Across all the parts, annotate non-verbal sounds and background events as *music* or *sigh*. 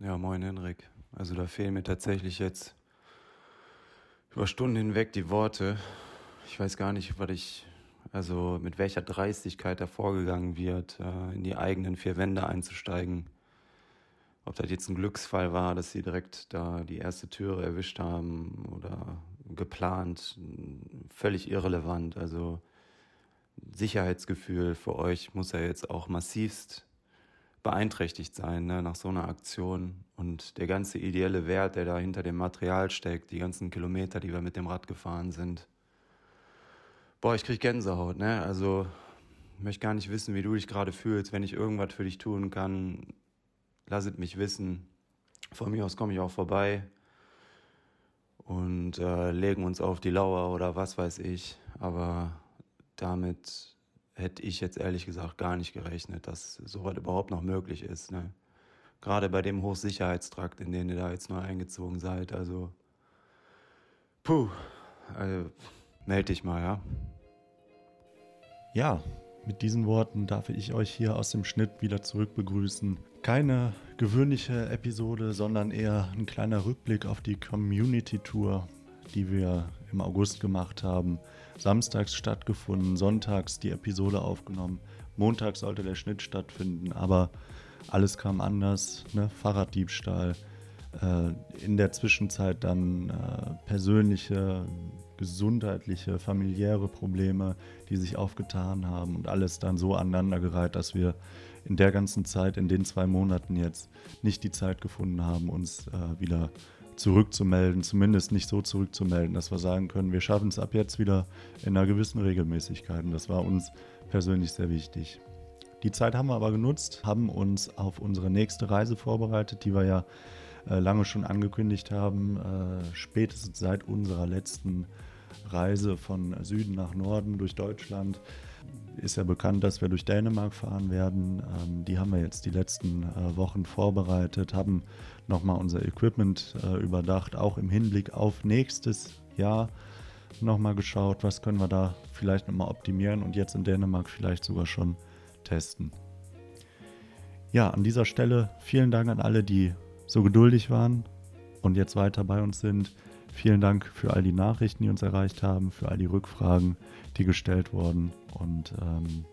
Ja, moin Henrik. Also da fehlen mir tatsächlich jetzt über Stunden hinweg die Worte. Ich weiß gar nicht, was ich, also mit welcher Dreistigkeit da vorgegangen wird, äh, in die eigenen vier Wände einzusteigen. Ob das jetzt ein Glücksfall war, dass sie direkt da die erste Türe erwischt haben oder geplant, völlig irrelevant. Also Sicherheitsgefühl für euch muss ja jetzt auch massivst beeinträchtigt sein ne, nach so einer Aktion. Und der ganze ideelle Wert, der da hinter dem Material steckt, die ganzen Kilometer, die wir mit dem Rad gefahren sind. Boah, ich krieg Gänsehaut, ne? Also, ich möchte gar nicht wissen, wie du dich gerade fühlst. Wenn ich irgendwas für dich tun kann, lass es mich wissen. Von mir aus komme ich auch vorbei und äh, legen uns auf die Lauer oder was weiß ich. Aber damit hätte ich jetzt ehrlich gesagt gar nicht gerechnet, dass sowas überhaupt noch möglich ist. Ne? Gerade bei dem Hochsicherheitstrakt, in den ihr da jetzt neu eingezogen seid. Also, puh, also, melde dich mal, ja. Ja, mit diesen Worten darf ich euch hier aus dem Schnitt wieder zurück begrüßen. Keine gewöhnliche Episode, sondern eher ein kleiner Rückblick auf die Community Tour, die wir im August gemacht haben samstags stattgefunden, sonntags die Episode aufgenommen, montags sollte der Schnitt stattfinden, aber alles kam anders, ne? Fahrraddiebstahl, äh, in der Zwischenzeit dann äh, persönliche, gesundheitliche, familiäre Probleme, die sich aufgetan haben und alles dann so aneinandergereiht, dass wir in der ganzen Zeit, in den zwei Monaten jetzt, nicht die Zeit gefunden haben, uns äh, wieder zurückzumelden, zumindest nicht so zurückzumelden, dass wir sagen können, wir schaffen es ab jetzt wieder in einer gewissen Regelmäßigkeit. Und das war uns persönlich sehr wichtig. Die Zeit haben wir aber genutzt, haben uns auf unsere nächste Reise vorbereitet, die wir ja äh, lange schon angekündigt haben, äh, spätestens seit unserer letzten Reise von Süden nach Norden durch Deutschland ist ja bekannt, dass wir durch Dänemark fahren werden. Ähm, die haben wir jetzt die letzten äh, Wochen vorbereitet, haben nochmal unser Equipment äh, überdacht, auch im Hinblick auf nächstes Jahr nochmal geschaut, was können wir da vielleicht nochmal optimieren und jetzt in Dänemark vielleicht sogar schon testen. Ja, an dieser Stelle vielen Dank an alle, die so geduldig waren und jetzt weiter bei uns sind. Vielen Dank für all die Nachrichten, die uns erreicht haben, für all die Rückfragen, die gestellt wurden. Und ähm,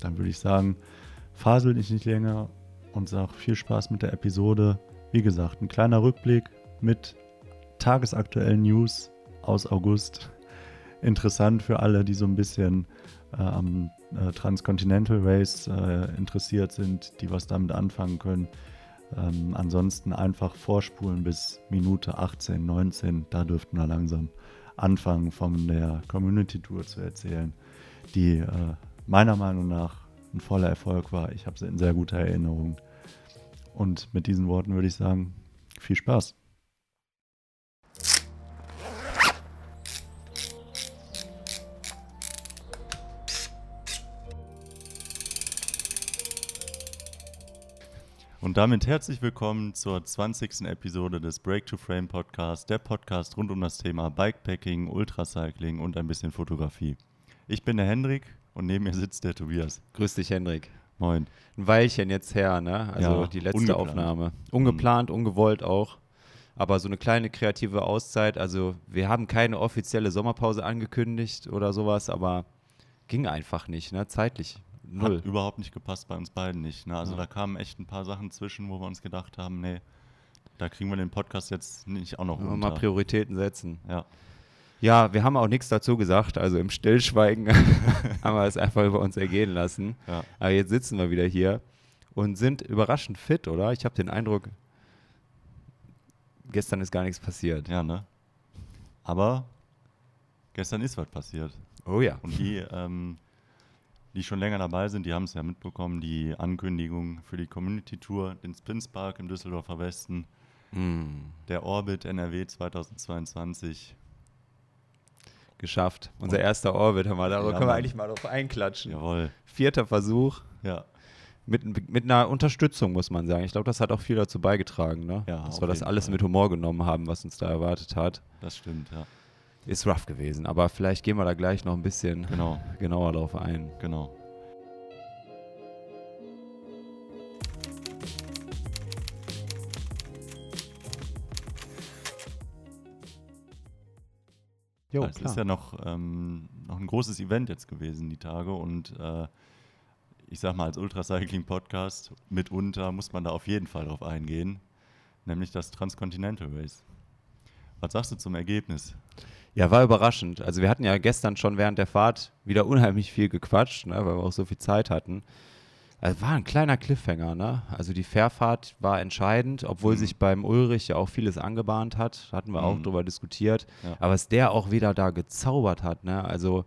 dann würde ich sagen, fasel dich nicht länger und sag viel Spaß mit der Episode. Wie gesagt, ein kleiner Rückblick mit tagesaktuellen News aus August. *laughs* Interessant für alle, die so ein bisschen äh, am äh, Transcontinental Race äh, interessiert sind, die was damit anfangen können. Ähm, ansonsten einfach vorspulen bis Minute 18, 19. Da dürften wir langsam anfangen, von der Community Tour zu erzählen, die äh, meiner Meinung nach ein voller Erfolg war. Ich habe sie in sehr guter Erinnerung. Und mit diesen Worten würde ich sagen, viel Spaß. Und damit herzlich willkommen zur 20. Episode des Break to Frame Podcast, der Podcast rund um das Thema Bikepacking, Ultracycling und ein bisschen Fotografie. Ich bin der Hendrik und neben mir sitzt der Tobias. Grüß dich, Hendrik. Moin. Ein Weilchen jetzt her, ne? Also Ja, die letzte ungeplant. Aufnahme. Ungeplant, ungewollt auch. Aber so eine kleine kreative Auszeit. Also wir haben keine offizielle Sommerpause angekündigt oder sowas, aber ging einfach nicht, ne? Zeitlich. Null. Hat überhaupt nicht gepasst bei uns beiden nicht. Ne? Also Ja. da kamen echt ein paar Sachen zwischen, wo wir uns gedacht haben, nee, da kriegen wir den Podcast jetzt nicht auch noch unter. mal Prioritäten setzen. ja. Ja, wir haben auch nichts dazu gesagt. Also im Stillschweigen *laughs* haben wir es einfach über uns ergehen lassen. Ja. Aber jetzt sitzen wir wieder hier und sind überraschend fit, oder? Ich habe den Eindruck, gestern ist gar nichts passiert. ja, ne? Aber gestern ist was passiert. Oh ja. Und die, ähm, die schon länger dabei sind, die haben es ja mitbekommen, die Ankündigung für die Community Tour, den Spins Park im Düsseldorfer Westen, Mm, der Orbit NRW 2022. geschafft. Unser erster Orbit, hör mal, darüber Ja, können wir Mann. eigentlich mal drauf einklatschen. Jawohl. Vierter Versuch. Ja, Mit, mit einer Unterstützung, muss man sagen. Ich glaube, das hat auch viel dazu beigetragen, ne? Ja, dass wir das alles Fall. mit Humor genommen haben, was uns da erwartet hat. das stimmt, ja ist rough gewesen. Aber vielleicht gehen wir da gleich noch ein bisschen genau. *laughs* genauer drauf ein. Genau. Jo, es ist ja noch, ähm, noch ein großes Event jetzt gewesen, die Tage. Und äh, ich sag mal, als Ultracycling-Podcast mitunter muss man da auf jeden Fall drauf eingehen, nämlich das Transcontinental Race. Was sagst du zum Ergebnis? Ja, war überraschend. Also wir hatten ja gestern schon während der Fahrt wieder unheimlich viel gequatscht, ne, weil wir auch so viel Zeit hatten. Also war ein kleiner Cliffhanger, ne? Also die Fährfahrt war entscheidend, obwohl mhm. sich beim Ulrich ja auch vieles angebahnt hat. Hatten wir mhm. auch darüber diskutiert. Ja. Aber was der auch wieder da gezaubert hat, ne? Also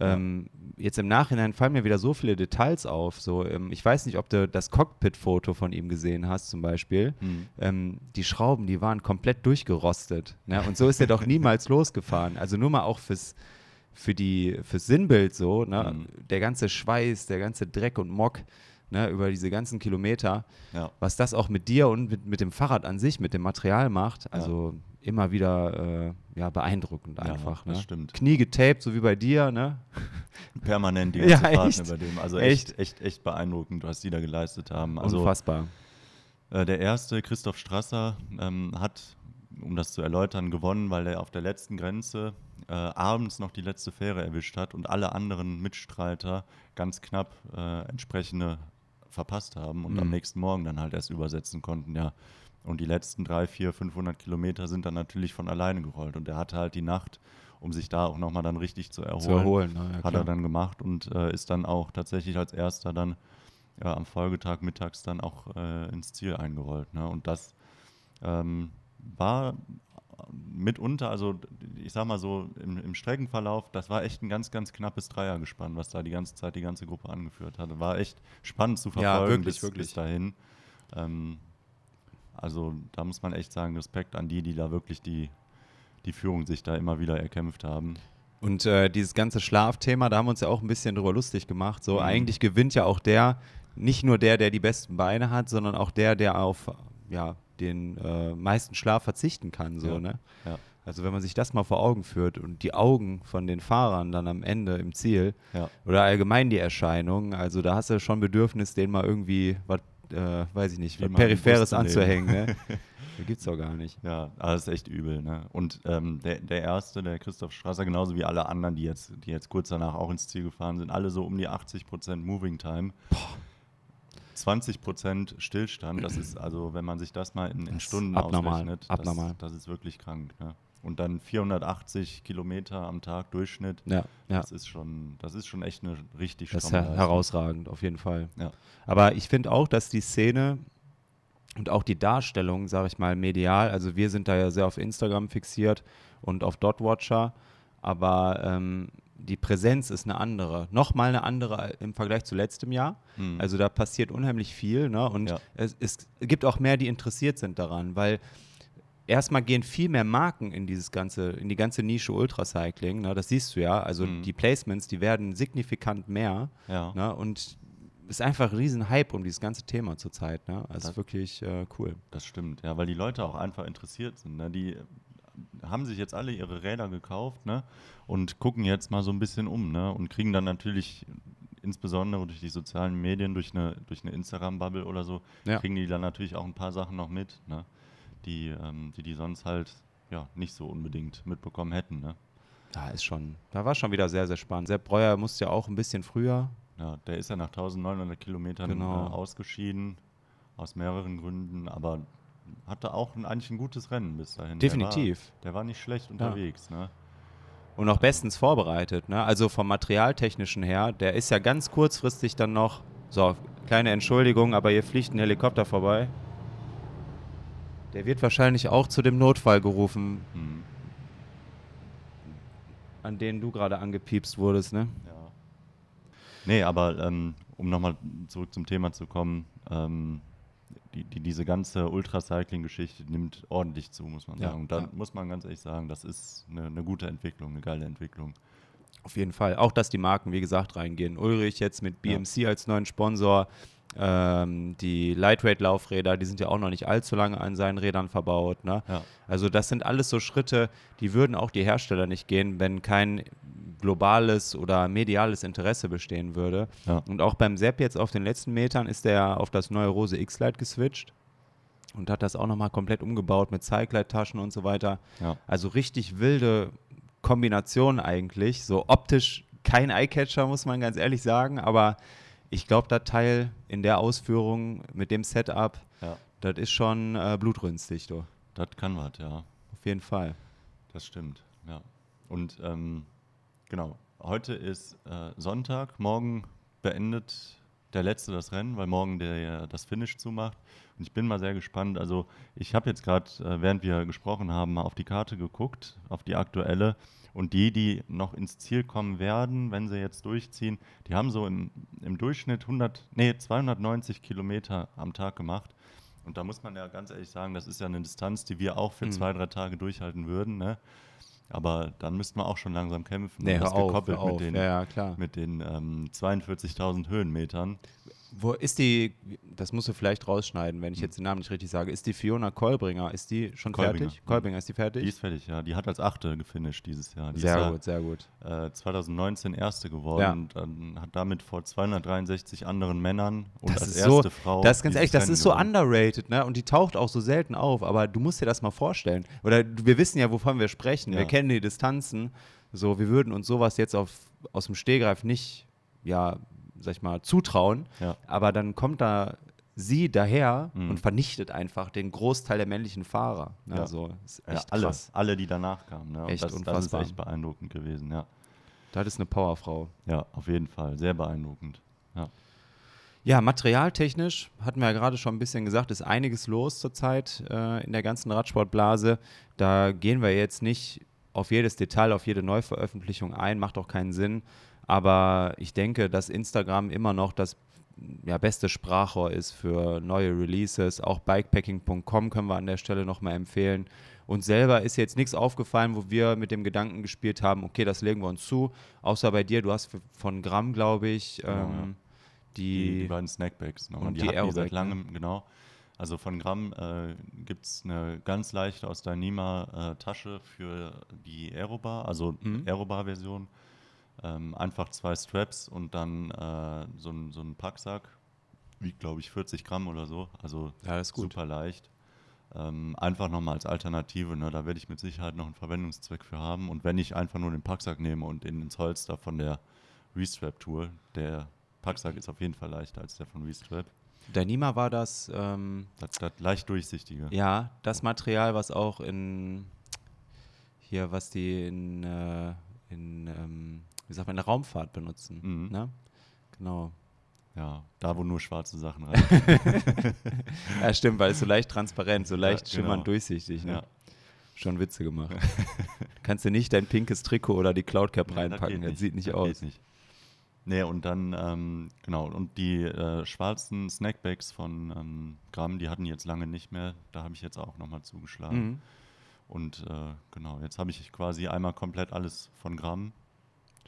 ähm, jetzt im Nachhinein fallen mir wieder so viele Details auf. So, ähm, ich weiß nicht, ob du das Cockpit-Foto von ihm gesehen hast, zum Beispiel. Mhm. Ähm, die Schrauben, die waren komplett durchgerostet. Ne? Und so ist er doch *laughs* niemals losgefahren. Also nur mal auch fürs für die, fürs Sinnbild so, ne? Mhm. der ganze Schweiß, der ganze Dreck und Mock ne? über diese ganzen Kilometer, ja. was das auch mit dir und mit, mit dem Fahrrad an sich, mit dem Material macht, also ja. Immer wieder äh, ja, beeindruckend einfach. Ja, das ne? stimmt. Knie getaped, so wie bei dir, ne? *laughs* Permanent die ganze ja, Fahrt über dem. Also echt, echt, echt, echt beeindruckend, was die da geleistet haben. Also, Unfassbar. Äh, der erste, Christoph Strasser, ähm, hat, um das zu erläutern, gewonnen, weil er auf der letzten Grenze äh, abends noch die letzte Fähre erwischt hat und alle anderen Mitstreiter ganz knapp äh, entsprechende verpasst haben und mhm. am nächsten Morgen dann halt erst übersetzen konnten, ja. Und die letzten drei, vier, 500 Kilometer sind dann natürlich von alleine gerollt. Und er hatte halt die Nacht, um sich da auch nochmal dann richtig zu erholen, zu erholen ja, hat er dann gemacht und äh, ist dann auch tatsächlich als erster dann ja, am Folgetag mittags dann auch äh, ins Ziel eingerollt. Ne? Und das ähm, war mitunter, also ich sag mal so, im, im, Streckenverlauf, das war echt ein ganz, ganz knappes Dreiergespann, was da die ganze Zeit die ganze Gruppe angeführt hatte. War echt spannend zu verfolgen ja, wirklich, bis, wirklich. bis dahin. Ähm, also da muss man echt sagen, Respekt an die, die da wirklich die, die Führung sich da immer wieder erkämpft haben. Und äh, dieses ganze Schlafthema, da haben wir uns ja auch ein bisschen drüber lustig gemacht. So, mhm. eigentlich gewinnt ja auch der, nicht nur der, der die besten Beine hat, sondern auch der, der auf ja, den äh, meisten Schlaf verzichten kann. So, ja. Ne? Ja. Also wenn man sich das mal vor Augen führt und die Augen von den Fahrern dann am Ende im Ziel ja. oder allgemein die Erscheinung, also da hast du schon Bedürfnis, denen mal irgendwie was, äh, weiß ich nicht, was Peripheres anzuhängen. Ne? *laughs* gibt es doch gar nicht. Ja, das ist echt übel. Ne? Und ähm, der, der erste, der Christoph Strasser, genauso wie alle anderen, die jetzt, die jetzt kurz danach auch ins Ziel gefahren sind, alle so um die 80% Moving Time. Boah. 20 Prozent Stillstand, das ist also, wenn man sich das mal in, in Stunden abnormal, ausrechnet, abnormal. Das, das ist wirklich krank. Ne? Und dann 480 Kilometer am Tag Durchschnitt, ja, ja. das ist schon, das ist schon echt eine richtig Das ist her herausragend, auf jeden Fall. Ja. Aber ich finde auch, dass die Szene und auch die Darstellung, sage ich mal, medial, also wir sind da ja sehr auf Instagram fixiert und auf Dotwatcher, aber ähm, die Präsenz ist eine andere. Nochmal eine andere im Vergleich zu letztem Jahr. Mhm. Also da passiert unheimlich viel. Ne? Und ja. es, es, gibt auch mehr, die interessiert sind daran, weil erstmal gehen viel mehr Marken in dieses ganze, in die ganze Nische Ultracycling. Ne? Das siehst du ja. Also mhm. die Placements, die werden signifikant mehr. Ja. Ne? Und es ist einfach ein riesen Hype um dieses ganze Thema zurzeit. Ne? Also das ist wirklich äh, cool. Das stimmt, ja, weil die Leute auch einfach interessiert sind. Ne? Die haben sich jetzt alle ihre Räder gekauft ne? und gucken jetzt mal so ein bisschen um ne? und kriegen dann natürlich insbesondere durch die sozialen Medien, durch eine, durch eine Instagram-Bubble oder so, ja. kriegen die dann natürlich auch ein paar Sachen noch mit, ne? Die, ähm, die die sonst halt ja, nicht so unbedingt mitbekommen hätten. Ne? Da ist schon, da war schon wieder sehr, sehr spannend. Sepp Breuer musste ja auch ein bisschen früher. Ja, der ist ja nach 1900 Kilometern genau. äh, ausgeschieden, aus mehreren Gründen, aber hatte auch ein, eigentlich ein gutes Rennen bis dahin. Definitiv. Der war, der war nicht schlecht unterwegs. Ja. Ne? Und auch bestens vorbereitet. Ne? Also vom Materialtechnischen her, der ist ja ganz kurzfristig dann noch, so, kleine Entschuldigung, aber hier fliegt ein Helikopter vorbei. Der wird wahrscheinlich auch zu dem Notfall gerufen, hm. an den du gerade angepiepst wurdest, ne? Ja. Nee, aber ähm, um nochmal zurück zum Thema zu kommen, ähm, die, die, diese ganze Ultracycling-Geschichte nimmt ordentlich zu, muss man sagen. Und da ja. muss man ganz ehrlich sagen, das ist eine, eine, gute Entwicklung, eine geile Entwicklung. Auf jeden Fall. Auch, dass die Marken, wie gesagt, reingehen. Ulrich jetzt mit BMC ja. als neuen Sponsor. Ähm, die Lightweight-Laufräder, die sind ja auch noch nicht allzu lange an seinen Rädern verbaut. Ne? Ja. Also das sind alles so Schritte, die würden auch die Hersteller nicht gehen, wenn kein globales oder mediales Interesse bestehen würde. Ja. Und auch beim Sepp jetzt auf den letzten Metern ist er auf das neue Rose X-Lite geswitcht und hat das auch nochmal komplett umgebaut mit Cyclite-Taschen und so weiter. Ja. Also richtig wilde Kombination eigentlich. So optisch kein Eyecatcher, muss man ganz ehrlich sagen, aber ich glaube, das Teil in der Ausführung mit dem Setup, Ja. das ist schon äh, blutrünstig, du. Das kann was, ja. Auf jeden Fall. Das stimmt, ja. Und ähm, genau, heute ist äh, Sonntag, morgen beendet der Letzte das Rennen, weil morgen der das Finish zumacht. Und ich bin mal sehr gespannt. Also ich habe jetzt gerade, äh, während wir gesprochen haben, mal auf die Karte geguckt, auf die aktuelle. Und die, die noch ins Ziel kommen werden, wenn sie jetzt durchziehen, die haben so im, im Durchschnitt 100, nee, 290 Kilometer am Tag gemacht. Und da muss man ja ganz ehrlich sagen, das ist ja eine Distanz, die wir auch für Mhm. zwei, drei Tage durchhalten würden. Ne? Aber dann müssten wir auch schon langsam kämpfen. Nee, hör das auf, gekoppelt hör auf. mit den, Ja, ja, klar. mit den ähm, 42.000 Höhenmetern. Wo ist die, das musst du vielleicht rausschneiden, wenn ich jetzt den Namen nicht richtig sage, ist die Fiona Kolbringer, ist die schon Kolbinger. fertig? Kolbringer, ist die fertig? Die ist fertig, ja. Die hat als Achte gefinisht dieses Jahr. Die sehr ist gut, sehr gut. ja, äh, 2019 Erste geworden Ja. und dann hat damit vor 263 anderen Männern und Das als ist so, erste Frau. das ist ganz ehrlich, das ist so gewonnen. underrated, ne? Und die taucht auch so selten auf, aber du musst dir das mal vorstellen. Oder wir wissen ja, wovon wir sprechen. Wir Ja. kennen die Distanzen. So, wir würden uns sowas jetzt auf, aus dem Stehgreif nicht, ja, sag ich mal, zutrauen. Ja. Aber dann kommt da sie daher Mhm. und vernichtet einfach den Großteil der männlichen Fahrer. Ne? Ja. So, ist Ja, echt alle, krass. alle, die danach kamen. Ne? Echt das, das ist unfassbar. echt beeindruckend gewesen, ja. Das ist eine Powerfrau. Ja, auf jeden Fall. Sehr beeindruckend. Ja. Ja, materialtechnisch hatten wir ja gerade schon ein bisschen gesagt, ist einiges los zurzeit äh, in der ganzen Radsportblase. Da gehen wir jetzt nicht auf jedes Detail, auf jede Neuveröffentlichung ein, macht auch keinen Sinn. Aber ich denke, dass Instagram immer noch das ja, beste Sprachrohr ist für neue Releases. Auch bikepacking.com können wir an der Stelle nochmal empfehlen. Und selber ist jetzt nichts aufgefallen, wo wir mit dem Gedanken gespielt haben, okay, das legen wir uns zu. Außer bei dir, du hast von Gramm, glaube ich, Genau, ähm, Die, die, die beiden Snackbags. Ne? und Und die, die Aerobag, seit ne? langem, genau. Also von Gramm äh, gibt es eine ganz leichte aus Dynema äh, Tasche für die Aerobar, also Mhm. Aerobar-Version. Ähm, einfach zwei Straps und dann äh, so, ein, so ein Packsack. Wiegt, glaube ich, 40 Gramm oder so. Also Ja, das ist gut. super leicht. Ähm, einfach nochmal als Alternative. Ne? Da werde ich mit Sicherheit noch einen Verwendungszweck für haben. Und wenn ich einfach nur den Packsack nehme und in ins Holster von der Restrap-Tour, der Packsack ist auf jeden Fall leichter als der von Restrap. Dynima war das, ähm, Das, das leicht durchsichtige. ja, das Material, was auch in, hier, was die in, äh, in ähm, wie sagt man, in der Raumfahrt benutzen. Mhm. Ne? Genau. Ja, da wo nur schwarze Sachen rein. *laughs* Ja, stimmt, weil es so leicht transparent, so leicht genau. schimmernd durchsichtig. Ne? Ja. Schon Witze gemacht. *laughs* Kannst du nicht dein pinkes Trikot oder die Cloud Cap Nee, das reinpacken, geht das sieht nicht das aus. Geht nicht. Nee, und dann, ähm, genau, und die äh, schwarzen Snackbags von ähm, Gramm, die hatten jetzt lange nicht mehr. Da habe ich jetzt auch nochmal zugeschlagen. Mhm. Und äh, genau, jetzt habe ich quasi einmal komplett alles von Gramm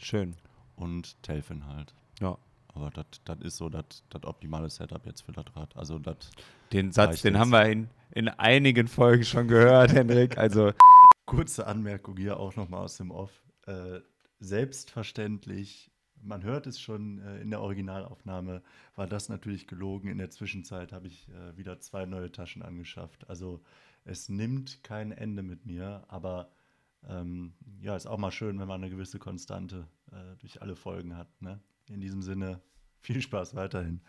Schön. und Telfin halt. Ja. Aber das ist so das optimale Setup jetzt für das Rad. Also das Den Satz, den jetzt. haben wir in, in einigen Folgen schon gehört, Henrik. Also *laughs* Kurze Anmerkung hier auch nochmal aus dem Off. Äh, selbstverständlich, man hört es schon äh, in der Originalaufnahme, war das natürlich gelogen. In der Zwischenzeit habe ich äh, wieder zwei neue Taschen angeschafft. Also es nimmt kein Ende mit mir, aber ähm, ja, ist auch mal schön, wenn man eine gewisse Konstante äh, durch alle Folgen hat. Ne? In diesem Sinne, *laughs* viel Spaß weiterhin.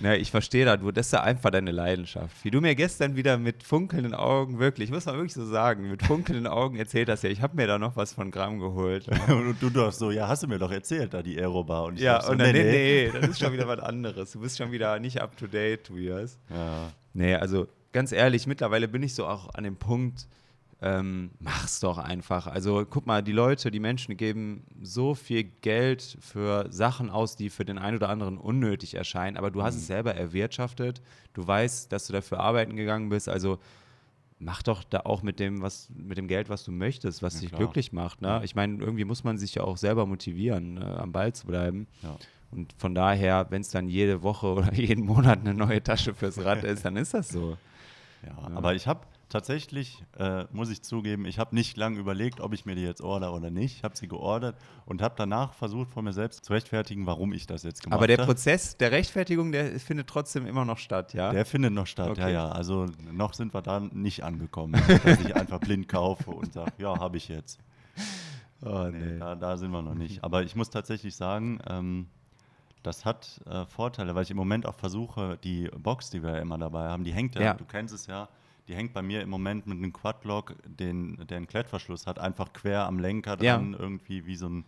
Ne, ich verstehe das, du, das ist ja einfach deine Leidenschaft. Wie du mir gestern wieder mit funkelnden Augen, wirklich, muss man wirklich so sagen, mit funkelnden Augen erzählt hast, ja, ich habe mir da noch was von Gramm geholt. *laughs* Und du doch so, ja, hast du mir doch erzählt, da die Aerobar. Und ich ja, so, und dann, nee, nee, *laughs* das ist schon wieder was anderes. Du bist schon wieder nicht up to date, Tobias. Ja, Nee, also ganz ehrlich, mittlerweile bin ich so auch an dem Punkt, ähm, mach's doch einfach. Also guck mal, die Leute, die Menschen geben so viel Geld für Sachen aus, die für den einen oder anderen unnötig erscheinen, aber du hast es selber erwirtschaftet, du weißt, dass du dafür arbeiten gegangen bist, also mach doch da auch mit dem, was, mit dem Geld, was du möchtest, was Ja, dich klar. glücklich macht. Ne? Ja. Ich meine, irgendwie muss man sich ja auch selber motivieren, äh, am Ball zu bleiben. ja. Und von daher, wenn es dann jede Woche *laughs* oder jeden Monat eine neue Tasche fürs Rad *laughs* ist, dann ist das so. Ja. aber ich habe tatsächlich äh, muss ich zugeben, ich habe nicht lange überlegt, ob ich mir die jetzt order oder nicht. Ich habe sie geordert und habe danach versucht, von mir selbst zu rechtfertigen, warum ich das jetzt gemacht habe. Aber der Prozess der Rechtfertigung, der findet trotzdem immer noch statt, ja? Der findet noch statt, Okay. ja, ja. Also noch sind wir da nicht angekommen, dass ich einfach blind kaufe und sage, ja, habe ich jetzt. *laughs* Oh, Nee, da, da sind wir noch nicht. Aber ich muss tatsächlich sagen, ähm, das hat äh, Vorteile, weil ich im Moment auch versuche, die Box, die wir ja immer dabei haben, die hängt ja, Ja. du kennst es ja, die hängt bei mir im Moment mit einem Quadlock, den, der einen Klettverschluss hat, einfach quer am Lenker Ja. dran, irgendwie wie so ein,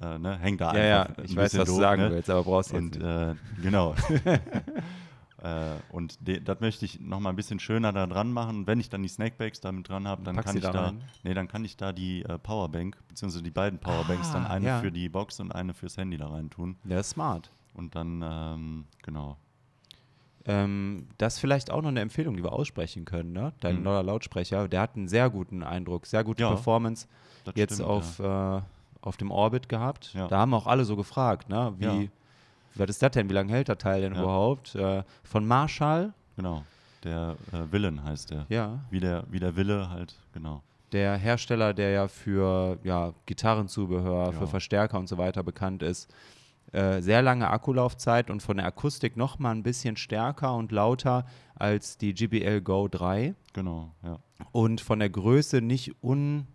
äh, ne, hängt da Ja, ja, einfach. ein ich weiß, bisschen was du sagen ne? willst, aber brauchst du jetzt Und nicht. äh, genau. *laughs* *laughs* äh, und das möchte ich noch mal ein bisschen schöner da dran machen. Und wenn ich dann die Snackbags damit dran habe, dann Packst kann ich da rein? nee, dann kann ich da die äh, Powerbank, beziehungsweise die beiden Powerbanks, dann Ah, eine ja. für die Box und eine fürs Handy da rein tun. Der ist smart. Und dann, ähm, genau. Ähm, das ist vielleicht auch noch eine Empfehlung, die wir aussprechen können. Ne? Dein Mhm. neuer Lautsprecher, der hat einen sehr guten Eindruck, sehr gute Ja, Performance jetzt stimmt, auf, äh, auf dem Orbit gehabt. Ja. Da haben auch alle so gefragt, ne? wie, Ja. was ist das denn, wie lange hält der Teil denn Ja. überhaupt? Äh, von Marshall, Ja, genau. Der äh, Willen heißt der. ja, Wie der, wie der Wille halt, genau. der Hersteller, der ja für ja, Gitarrenzubehör, Ja. für Verstärker und so weiter bekannt ist. Äh, sehr lange Akkulaufzeit und von der Akustik noch mal ein bisschen stärker und lauter als die GBL Go 3 Genau, ja. und von der Größe nicht un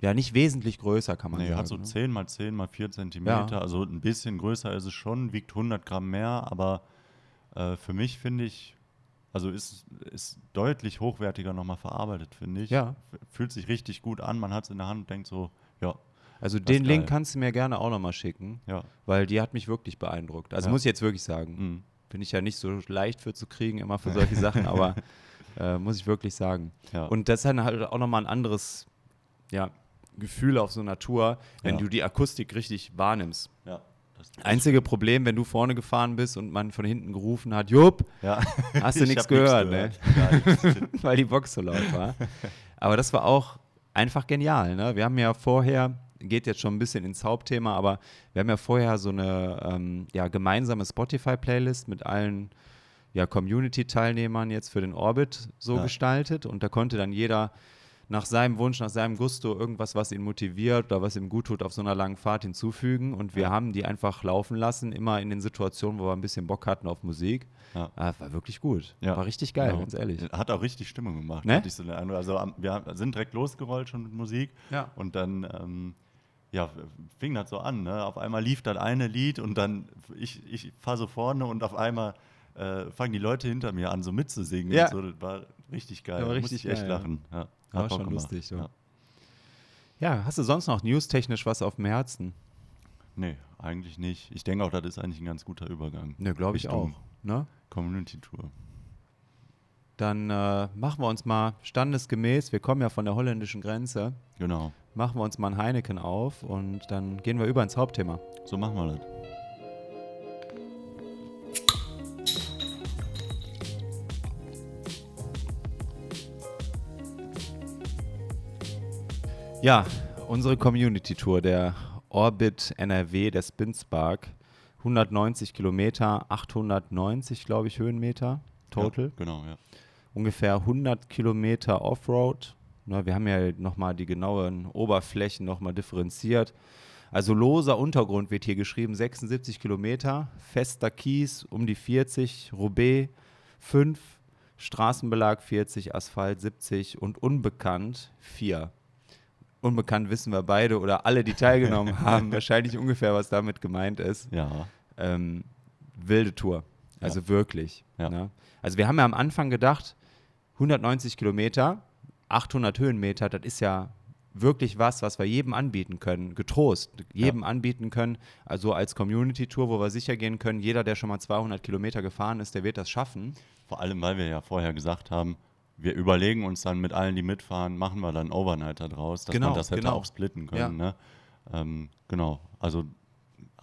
ja nicht wesentlich größer kann man Nee, sagen. hat so ne? 10 mal 10 mal 4 Zentimeter, Ja. also ein bisschen größer ist es schon, wiegt 100 Gramm mehr, aber äh, für mich finde ich, also ist, ist deutlich hochwertiger nochmal verarbeitet, finde ich. Ja. Fühlt sich richtig gut an, man hat es in der Hand und denkt so, Also Das den Link kannst du mir gerne auch noch mal schicken, ja. weil die hat mich wirklich beeindruckt. Also Ja. muss ich jetzt wirklich sagen. Mhm. Bin ich ja nicht so leicht für zu kriegen immer für *laughs* solche Sachen, aber äh, muss ich wirklich sagen. Ja. Und das ist dann halt auch nochmal ein anderes ja, Gefühl auf so einer Tour, wenn du die Akustik richtig wahrnimmst. ja. Das, Einzige Problem, wenn du vorne gefahren bist und man von hinten gerufen hat, Jupp, ja. *laughs* hast du Ich nichts gehört, ne? Gar nichts. *laughs* weil die Box so laut war. Aber das war auch einfach genial. Ne? Wir haben ja vorher, geht jetzt schon ein bisschen ins Hauptthema, aber wir haben ja vorher so eine ähm, ja, gemeinsame Spotify-Playlist mit allen ja, Community-Teilnehmern jetzt für den Orbit so Ja. gestaltet und da konnte dann jeder nach seinem Wunsch, nach seinem Gusto irgendwas, was ihn motiviert oder was ihm gut tut, auf so einer langen Fahrt hinzufügen. Und wir Ja. haben die einfach laufen lassen, immer in den Situationen, wo wir ein bisschen Bock hatten auf Musik. Ja. Ah, war wirklich gut. Ja, War richtig geil, ganz ehrlich. Hat auch richtig Stimmung gemacht. Ne? hatte Ich so den Eindruck. also am- wir sind direkt losgerollt schon mit Musik. Ja. Und dann ähm, ja, fing das so an. Ne? Auf einmal lief das eine Lied und dann ich, ich fahre so vorne und auf einmal äh, fangen die Leute hinter mir an, so mitzusingen. Ja. So, das war richtig geil. Ja, war Da musste richtig ich echt geil, lachen. Ja. War schon gemacht. lustig, so. Ja. Ja, hast du sonst noch newstechnisch was auf dem Herzen? Nee, eigentlich nicht. Ich denke auch, das ist eigentlich ein ganz guter Übergang. Ne, glaube ich Richtung auch. Ne? Community Tour. Dann äh, machen wir uns mal standesgemäß, wir kommen ja von der holländischen Grenze, Genau. machen wir uns mal ein Heineken auf und dann gehen wir über ins Hauptthema. So machen wir das. Ja, unsere Community-Tour, der Orbit NRW, der Spinspark. 190 Kilometer, 890, glaube ich, Höhenmeter total. Ja, genau, ja. Ungefähr 100 Kilometer Offroad. Ne, wir haben ja nochmal die genauen Oberflächen nochmal differenziert. Also loser Untergrund wird hier geschrieben, 76 Kilometer, fester Kies um die 40, Roubaix 5, Straßenbelag 40, Asphalt 70 und unbekannt 4. Unbekannt wissen wir beide oder alle, die teilgenommen *laughs* haben, wahrscheinlich ungefähr, was damit gemeint ist Ja, ähm, wilde Tour. Also wirklich. Ja. Ne? Also wir haben ja am Anfang gedacht, 190 Kilometer, 800 Höhenmeter, das ist ja wirklich was, was wir jedem anbieten können, getrost, jedem anbieten können, also als Community-Tour, wo wir sicher gehen können, jeder, der schon mal 200 Kilometer gefahren ist, der wird das schaffen. Vor allem, weil wir ja vorher gesagt haben, wir überlegen uns dann mit allen, die mitfahren, machen wir dann Overnighter draus, dass Genau, man das hätte genau. auch splitten können. Ja. Ne? Ähm, genau, also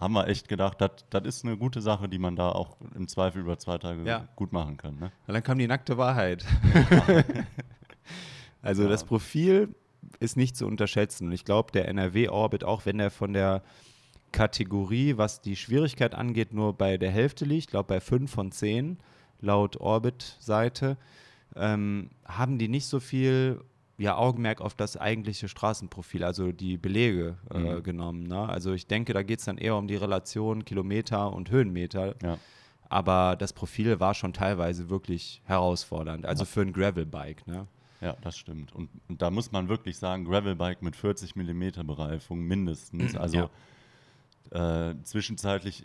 haben wir echt gedacht, das ist eine gute Sache, die man da auch im Zweifel über zwei Tage Ja. gut machen kann. Ne? Und dann kam die nackte Wahrheit. *laughs* also Ja. das Profil ist nicht zu unterschätzen. Und ich glaube, der NRW-Orbit, auch wenn er von der Kategorie, was die Schwierigkeit angeht, nur bei der Hälfte liegt, ich glaube bei 5 von 10, laut Orbit-Seite, ähm, haben die nicht so viel ja, Augenmerk auf das eigentliche Straßenprofil, also die Belege äh, Mhm. genommen. Ne? Also ich denke, da geht es dann eher um die Relation Kilometer und Höhenmeter. Ja. Aber das Profil war schon teilweise wirklich herausfordernd. Also für ein Gravelbike. Ne? Ja, das stimmt. Und, und da muss man wirklich sagen, Gravelbike mit 40 mm Bereifung mindestens. *clears throat* Also äh, zwischenzeitlich,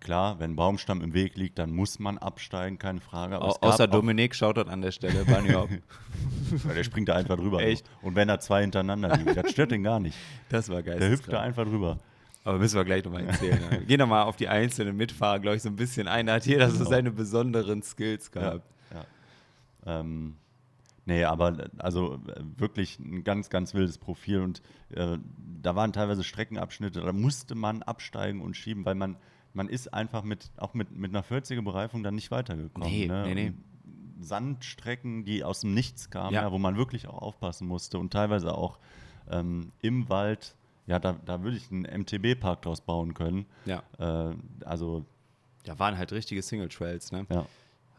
klar, wenn ein Baumstamm im Weg liegt, dann muss man absteigen, keine Frage. Au außer Dominik schaut dort an der Stelle. Weil *laughs* der springt da einfach drüber. Echt? Und wenn da zwei hintereinander liegen, das stört den gar nicht. Das war geil. Der hüpft da einfach drüber. Aber müssen wir gleich nochmal erzählen. Ne? Gehen nochmal auf die einzelnen Mitfahrer, glaube ich, so ein bisschen ein. Da hat jeder so Genau. seine besonderen Skills Ja, gehabt. ja. Ähm, nee, aber also wirklich ein ganz, ganz wildes Profil und äh, da waren teilweise Streckenabschnitte, da musste man absteigen und schieben, weil man, man ist einfach mit, auch mit, mit einer 40er Bereifung dann nicht weitergekommen. Nee, ne? nee, nee. Sandstrecken, die aus dem Nichts kamen, Ja. ja. wo man wirklich auch aufpassen musste und teilweise auch ähm, im Wald, ja, da, da würde ich einen MTB-Park draus bauen können. Ja. Äh, also, Da waren halt richtige Single Trails, ne? ja.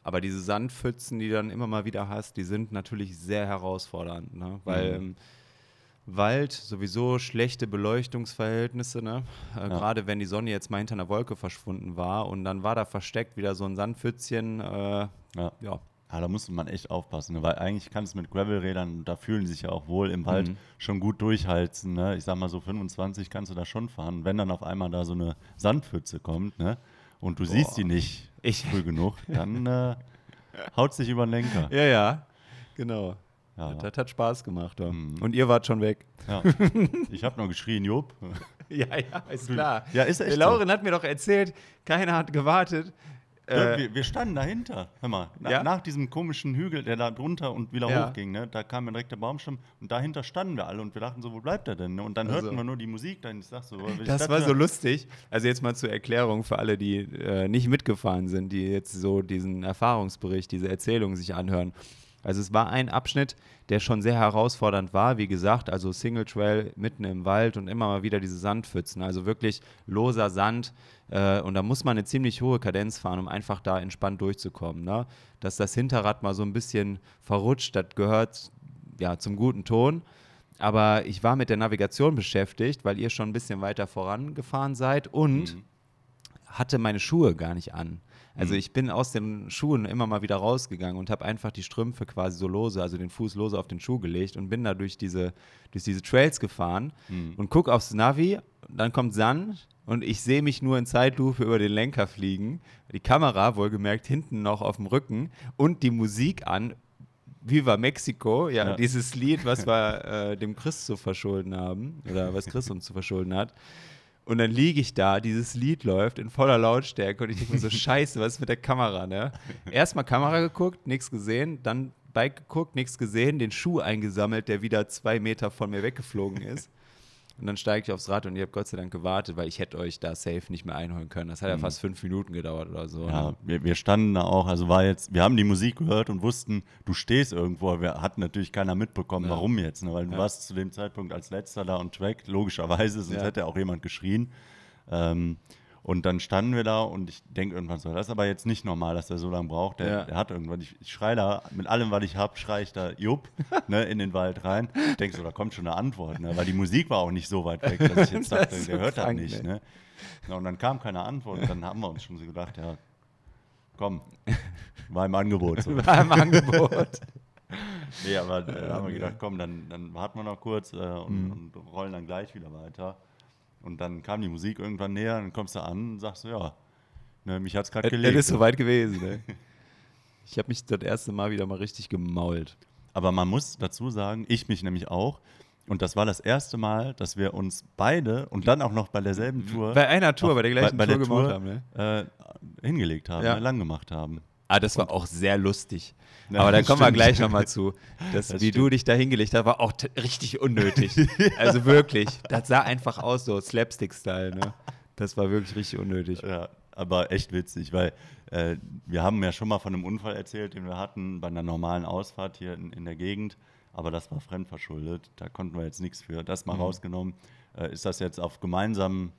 Aber diese Sandpfützen, die du dann immer mal wieder hast, die sind natürlich sehr herausfordernd, ne? Weil Mhm. Wald sowieso schlechte Beleuchtungsverhältnisse, ne? Äh, Gerade wenn die Sonne jetzt mal hinter einer Wolke verschwunden war und dann war da versteckt wieder so ein Sandpfützchen, äh, ja. ja. Ja, da muss man echt aufpassen, ne? weil eigentlich kann es mit Gravelrädern, da fühlen die sich ja auch wohl im Wald schon gut durchheizen. Ne? Ich sag mal so 25 kannst du da schon fahren. Wenn dann auf einmal da so eine Sandpfütze kommt ne? und du siehst die nicht Ich- früh genug, dann äh, *laughs* haut sich über den Lenker. Ja, ja, genau. Ja. Das hat Spaß gemacht. Ja. Mhm. Und ihr wart schon weg. Ja. *laughs* Ich habe noch geschrien, Job. *laughs* Ja, ja, ist klar. Ja, ist echt Lauren hat mir doch erzählt, keiner hat gewartet. Ja, Äh, wir, wir standen dahinter. Hör mal, na, Ja? nach diesem komischen Hügel, der da drunter und wieder Ja. hochging, ne, da kam ja direkt der Baumstamm und dahinter standen wir alle und wir dachten so, wo bleibt er denn? Ne? Und dann Also. hörten wir nur die Musik dahin. Ich sag so, ich Das dachte, war so lustig. Also jetzt mal zur Erklärung für alle, die äh, nicht mitgefahren sind, die jetzt so diesen Erfahrungsbericht, diese Erzählung sich anhören. Also es war ein Abschnitt, der schon sehr herausfordernd war, wie gesagt, also Single Trail mitten im Wald und immer mal wieder diese Sandpfützen, also wirklich loser Sand äh, und da muss man eine ziemlich hohe Kadenz fahren, um einfach da entspannt durchzukommen. Ne? Dass das Hinterrad mal so ein bisschen verrutscht, das gehört ja zum guten Ton. Aber ich war mit der Navigation beschäftigt, weil ihr schon ein bisschen weiter vorangefahren seid und hatte meine Schuhe gar nicht an. Also ich bin aus den Schuhen immer mal wieder rausgegangen und habe einfach die Strümpfe quasi so lose, also den Fuß lose auf den Schuh gelegt und bin da durch diese, durch diese Trails gefahren und guck aufs Navi, dann kommt Sand und ich sehe mich nur in Zeitlupe über den Lenker fliegen, die Kamera wohlgemerkt hinten noch auf dem Rücken und die Musik an, Viva Mexico, ja, Ja. dieses Lied, was wir *laughs* äh, dem Chris zu verschulden haben, oder was Chris uns zu verschulden hat. Und dann liege ich da, dieses Lied läuft in voller Lautstärke und ich denke mir so, *laughs* scheiße, was ist mit der Kamera, ne? Erstmal Kamera geguckt, nichts gesehen, dann Bike geguckt, nichts gesehen, den Schuh eingesammelt, der wieder zwei Meter von mir weggeflogen ist. Und dann steige ich aufs Rad und ihr habt Gott sei Dank gewartet, weil ich hätte euch da safe nicht mehr einholen können. Das hat ja fast fünf Minuten gedauert oder so. Ja, ne? wir, wir standen da auch, also war jetzt, wir haben die Musik gehört und wussten, du stehst irgendwo, wir hatten natürlich keiner mitbekommen, Ja. warum jetzt, ne? weil du Ja. warst zu dem Zeitpunkt als letzter da und Track, logischerweise, sonst Ja. hätte auch jemand geschrien. Ähm, und dann standen wir da und ich denke irgendwann so, das ist aber jetzt nicht normal, dass der so lange braucht. Der, Ja. der hat irgendwann, ich, ich schreie da, mit allem, was ich habe, schreie ich da Jupp ne, in den Wald rein. Ich denke so, da kommt schon eine Antwort, ne? weil die Musik war auch nicht so weit weg, dass ich jetzt *laughs* dachte, der so hört das krank, nicht. ne? Ne? Ja, und dann kam keine Antwort und dann haben wir uns schon so gedacht, ja, komm, *laughs* war im Angebot. So. War im Angebot. *laughs* Nee, aber äh, da haben wir gedacht, komm, dann, dann warten wir noch kurz äh, und, und rollen dann gleich wieder weiter. Und dann kam die Musik irgendwann näher, dann kommst du an und sagst so, ja, ne, mich gerade Es gelegt. ist soweit gewesen. Ne? *laughs* Ich habe mich das erste Mal wieder mal richtig gemault. Aber man muss dazu sagen, ich mich nämlich auch. Und das war das erste Mal, dass wir uns beide und dann auch noch bei derselben Tour. Bei einer Tour, bei der gleichen bei, bei Tour der gemacht Tour, haben, ne? äh, hingelegt haben, Ja. ne, lang gemacht haben. Ah, das war auch sehr lustig. Ja, Aber da kommen wir stimmt. gleich nochmal zu. *laughs* Das, Das wie du stimmt. dich da hingelegt hast, war auch richtig unnötig. *laughs* Also wirklich. Das sah einfach aus, so Slapstick-Style. Ne? Das war wirklich richtig unnötig. Ja, aber echt witzig, weil äh, wir haben ja schon mal von einem Unfall erzählt, den wir hatten bei einer normalen Ausfahrt hier in, in der Gegend. Aber das war fremdverschuldet. Da konnten wir jetzt nichts für. Das mal Mhm. rausgenommen. Äh, ist das jetzt auf gemeinsamen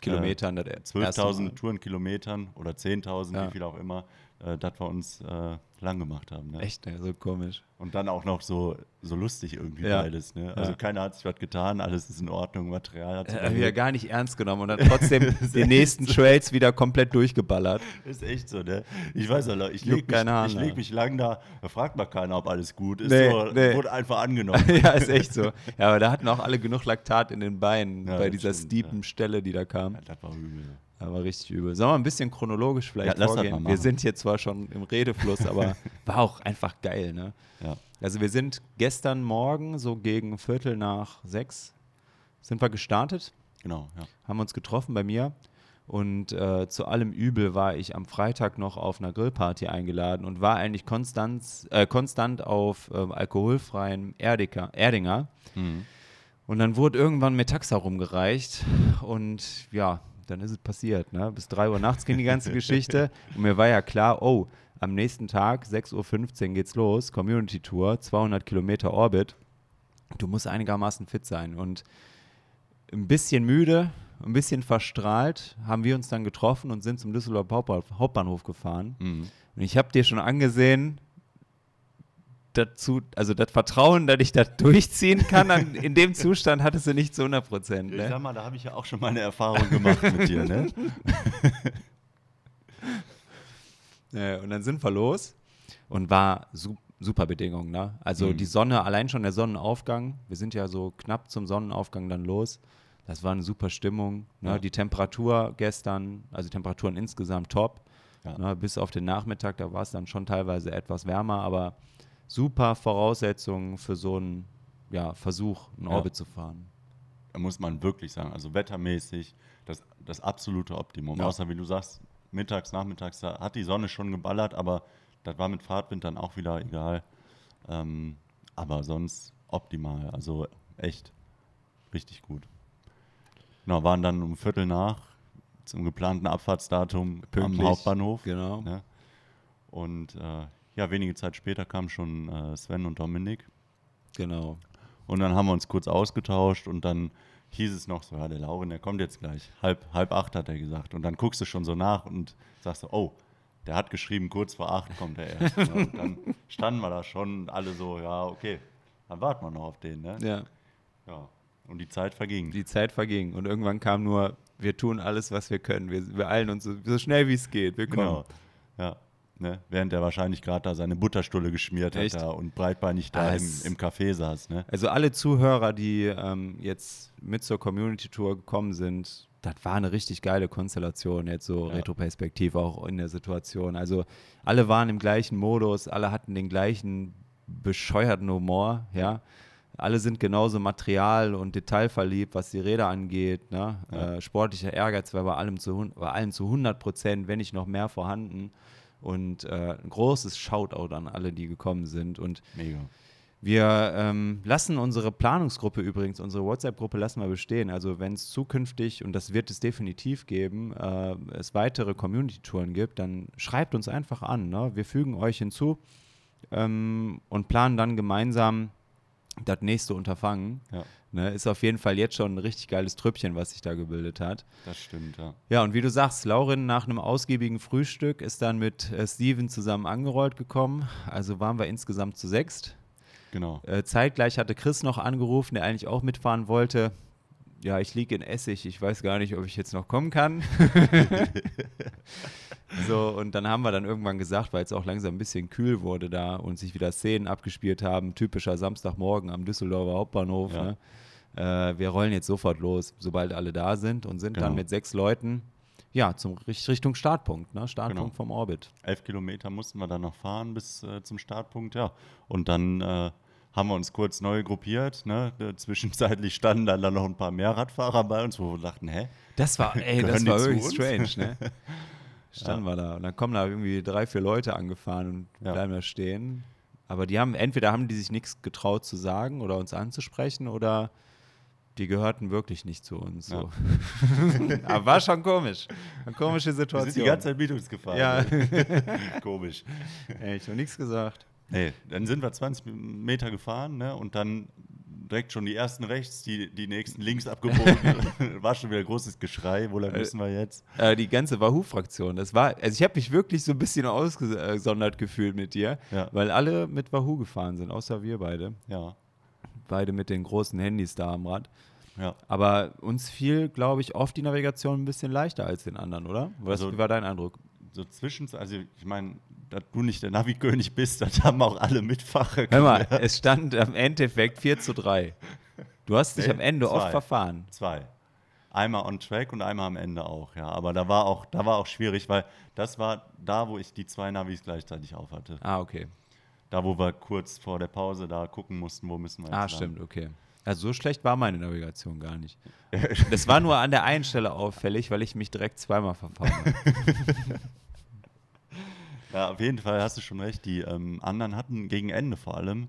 Kilometern, Mal. 12.000 Tourenkilometern oder 10.000, Ja. wie viel auch immer, äh, dass wir uns äh, lang gemacht haben. Ne? Echt, ne? so komisch. Und dann auch noch so, so lustig irgendwie Ja. beides. Ne? Also Ja. keiner hat sich was getan, alles ist in Ordnung, Material hat sich Äh, wieder gar nicht ernst genommen und dann trotzdem *laughs* die nächsten Trails wieder komplett durchgeballert. Ist echt so, ne? Ich weiß ja, ich Juckt leg, mich, keinen Hahn, ich leg mich lang da, da fragt mal keiner, ob alles gut ist. Nee, so, nee. Wurde einfach angenommen. *laughs* ja, ist echt so. Ja, aber da hatten auch alle genug Laktat in den Beinen Ja, bei dieser stimmt, steepen Stelle, die da kam. Ja, das war übel. War richtig übel. Sollen wir ein bisschen chronologisch vielleicht Ja, vorgehen? Wir sind hier zwar schon im Redefluss, aber *laughs* war auch einfach geil, ne? Ja. Also wir sind gestern Morgen so gegen Viertel nach sechs sind wir gestartet, Genau, ja. haben uns getroffen bei mir und äh, zu allem Übel war ich am Freitag noch auf einer Grillparty eingeladen und war eigentlich konstant, äh, konstant auf ähm, alkoholfreien Erdiker, Erdinger. Mhm. Und dann wurde irgendwann Metaxa rumgereicht und ja, dann ist es passiert. Ne? Bis 3 Uhr nachts ging die ganze Geschichte und mir war ja klar, oh, am nächsten Tag, 6.15 Uhr geht's los, Community Tour, 200 Kilometer Orbit. Du musst einigermaßen fit sein und ein bisschen müde, ein bisschen verstrahlt haben wir uns dann getroffen und sind zum Hauptbahnhof- Hauptbahnhof gefahren. Mhm. Und ich habe dir schon angesehen, dazu, also das Vertrauen, dass ich das durchziehen kann, an, in dem *laughs* Zustand hattest du nicht zu 100 Prozent. Ich Ne? sag mal, da habe ich ja auch schon meine Erfahrung gemacht mit dir, ne? *laughs* Ja, und dann sind wir los und war su super Bedingungen. Ne? Also Mhm. die Sonne, allein schon der Sonnenaufgang, wir sind ja so knapp zum Sonnenaufgang dann los. Das war eine super Stimmung. Ne? Ja. Die Temperatur gestern, also Temperaturen insgesamt top. Ja. Ne? Bis auf den Nachmittag, da war es dann schon teilweise etwas wärmer, aber super Voraussetzungen für so einen ja, Versuch, einen Ja. Orbit zu fahren. Da muss man wirklich sagen, also wettermäßig das, das absolute Optimum. Ja. Außer wie du sagst, mittags, nachmittags, da hat die Sonne schon geballert, aber das war mit Fahrtwind dann auch wieder egal. Ähm, aber sonst optimal, also echt richtig gut. Genau, waren dann um Viertel nach zum geplanten Abfahrtsdatum Pünktlich. am Hauptbahnhof. Genau. Ne? Und äh, ja, wenige Zeit später kamen schon äh, Sven und Dominik. Genau. Und dann haben wir uns kurz ausgetauscht und dann hieß es noch so, ja, der Lauren, der kommt jetzt gleich. Halb, halb acht hat er gesagt. Und dann guckst du schon so nach und sagst so, oh, der hat geschrieben, kurz vor acht kommt er erst. ne? Und dann *laughs* standen wir da schon und alle so, ja, okay, dann warten wir noch auf den, ne? Ja. Ja. Und die Zeit verging. Die Zeit verging und irgendwann kam nur, wir tun alles, was wir können. Wir, wir eilen uns so, so schnell wie es geht. Wir kommen. genau. Ja. Ne? Während er wahrscheinlich gerade da seine Butterstulle geschmiert Echt? hat da und breitbeinig da Ah, im, im Café saß, ne? Also alle Zuhörer, die ähm, jetzt mit zur Community Tour gekommen sind, das war eine richtig geile Konstellation, jetzt so Ja. retroperspektiv auch in der Situation. Also alle waren im gleichen Modus, alle hatten den gleichen bescheuerten Humor, ja. Alle sind genauso material- und detailverliebt, was die Räder angeht. Ne? Ja. Äh, sportlicher Ehrgeiz war bei allem zu, bei allen zu 100 Prozent, wenn nicht noch mehr vorhanden. Und äh, ein großes Shoutout an alle, die gekommen sind. Und Mega. wir ähm, lassen unsere Planungsgruppe übrigens, unsere WhatsApp-Gruppe lassen wir bestehen. Also wenn es zukünftig, und das wird es definitiv geben, äh, es weitere Community-Touren gibt, dann schreibt uns einfach an. Ne? Wir fügen euch hinzu ähm, und planen dann gemeinsam das nächste Unterfangen. Ja, Ne? Ist auf jeden Fall jetzt schon ein richtig geiles Trüppchen, was sich da gebildet hat. das stimmt, ja. Ja, und wie du sagst, Laurin nach einem ausgiebigen Frühstück ist dann mit äh, Steven zusammen angerollt gekommen. Also waren wir insgesamt zu sechst. Genau. Äh, zeitgleich hatte Chris noch angerufen, der eigentlich auch mitfahren wollte. Ja, ich liege in Essig, ich weiß gar nicht, ob ich jetzt noch kommen kann. *laughs* *laughs* so, und dann haben wir dann irgendwann gesagt, weil es auch langsam ein bisschen kühl wurde da und sich wieder Szenen abgespielt haben, typischer Samstagmorgen am Düsseldorfer Hauptbahnhof. Ja. Ne? Äh, wir rollen jetzt sofort los, sobald alle da sind und sind Genau. dann mit sechs Leuten ja, zum Richt- Richtung Startpunkt, ne? Startpunkt Genau. vom Orbit. elf Kilometer mussten wir dann noch fahren bis äh, zum Startpunkt, ja. Und dann äh, haben wir uns kurz neu gruppiert. Ne? Äh, Zwischenzeitlich standen dann, noch ein paar mehr Radfahrer bei uns, wo wir dachten, hä? Das war, ey, das war wirklich uns? strange, ne? *laughs* Standen wir da und dann kommen da irgendwie drei, vier Leute angefahren und Ja. bleiben da stehen. Aber die haben, entweder haben die sich nichts getraut zu sagen oder uns anzusprechen oder die gehörten wirklich nicht zu uns. So. *laughs* Aber war schon komisch. Eine komische Wir Situation. sind die ganze Zeit gefahren. Ja. *laughs* Komisch. Ey, ich habe nichts gesagt. Nee, dann sind wir 20 Meter gefahren ne? und dann direkt schon die ersten rechts, die, die nächsten links abgebogen. *laughs* war schon wieder großes Geschrei. Wo lang Äh, müssen wir jetzt? Äh, die ganze Wahoo-Fraktion. Das war, also ich habe mich wirklich so ein bisschen ausgesondert gefühlt mit dir, Ja. weil alle mit Wahoo gefahren sind, außer wir beide. Ja. Beide mit den großen Handys da am Rad. Ja. Aber uns fiel, glaube ich, oft die Navigation ein bisschen leichter als den anderen, oder? Was, Also- wie war dein Eindruck? So zwischen, also ich meine, dass du nicht der Navi-König bist, *laughs* das haben auch alle Mitfacher Hör mal, es stand am Endeffekt 4 zu 3. Du hast dich am Ende oft zwei. verfahren. Zwei. Einmal on track und einmal am Ende auch, ja. Aber da war auch, da war auch schwierig, weil das war da, wo ich die zwei Navis gleichzeitig auf hatte. Ah, okay. Da, wo wir kurz vor der Pause da gucken mussten, wo müssen wir jetzt Ah, lang. stimmt, okay. Also so schlecht war meine Navigation gar nicht. *laughs* Das war nur an der einen Stelle auffällig, weil ich mich direkt zweimal verfahren habe. *laughs* Ja, auf jeden Fall hast du schon recht. Die ähm, anderen hatten gegen Ende vor allem,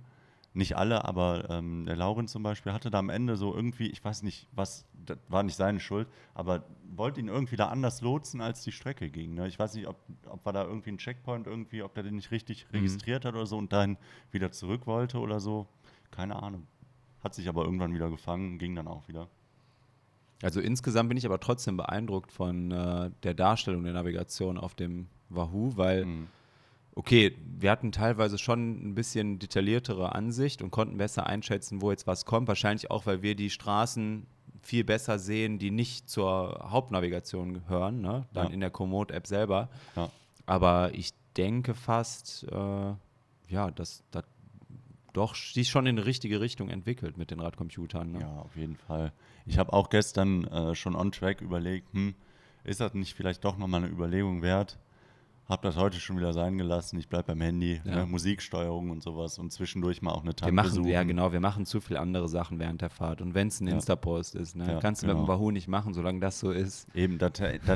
nicht alle, aber ähm, der Lauren zum Beispiel hatte da am Ende so irgendwie, ich weiß nicht, was, das war nicht seine Schuld, aber wollte ihn irgendwie da anders lotsen, als die Strecke ging. Ne? Ich weiß nicht, ob, ob war da irgendwie ein Checkpoint irgendwie, ob der den nicht richtig registriert hat oder so und dann wieder zurück wollte oder so. Keine Ahnung. Hat sich aber irgendwann wieder gefangen, ging dann auch wieder. Also insgesamt bin ich aber trotzdem beeindruckt von äh, der Darstellung der Navigation auf dem Wahoo, weil, Mhm. okay, wir hatten teilweise schon ein bisschen detailliertere Ansicht und konnten besser einschätzen, wo jetzt was kommt. Wahrscheinlich auch, weil wir die Straßen viel besser sehen, die nicht zur Hauptnavigation gehören, ne? dann Ja. in der Komoot-App selber. Ja. Aber ich denke fast, äh, ja, dass das doch sich schon in die richtige Richtung entwickelt mit den Radcomputern. Ne? Ja, auf jeden Fall. Ich habe auch gestern äh, schon on track überlegt, hm, ist das nicht vielleicht doch nochmal eine Überlegung wert? Hab das heute schon wieder sein gelassen. Ich bleibe beim Handy, Ja. ne, Musiksteuerung und sowas und zwischendurch mal auch eine Wir Tante machen, suchen. ja genau, wir machen zu viele andere Sachen während der Fahrt. Und wenn es ein Ja. Insta-Post ist, ne, Ja, kannst du mit dem genau. Wahoo nicht machen, solange das so ist. Eben, das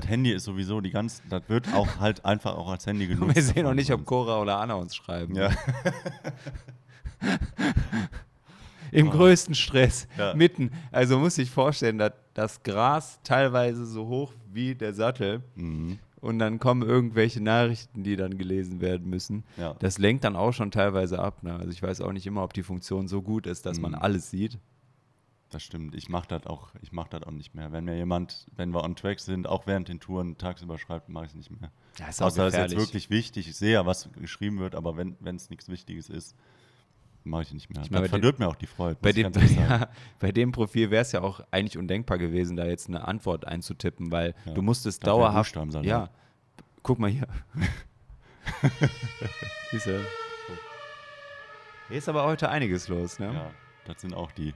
Handy ist sowieso die ganze, das wird auch *laughs* halt einfach auch als Handy genutzt. Wir sehen noch davon nicht, ob. Cora oder Anna uns schreiben. Ja. *laughs* Im größten Stress, Ja. mitten. Also muss ich vorstellen, dass das Gras teilweise so hoch wie der Sattel Mhm. Und dann kommen irgendwelche Nachrichten, die dann gelesen werden müssen. Ja. Das lenkt dann auch schon teilweise ab. Ne? Also ich weiß auch nicht immer, ob die Funktion so gut ist, dass man Mhm. alles sieht. Das stimmt. Ich mache das auch, ich mach das auch nicht mehr. Wenn mir jemand, wenn wir on track sind, auch während den Touren tagsüber schreibt, mache ich es nicht mehr. Ja, ist auch Außer es ist jetzt wirklich wichtig. Ich sehe ja, was geschrieben wird, aber wenn es nichts Wichtiges ist, mache ich nicht mehr. Ich meine, verdirbt mir auch die Freude. Bei dem, ja, *laughs* bei dem Profil wäre es ja auch eigentlich undenkbar gewesen, da jetzt eine Antwort einzutippen, weil Ja, du musstest dauerhaft. Ja, guck mal hier. *laughs* Siehst du? Hier ist aber heute einiges los, ne? Ja, das sind auch die.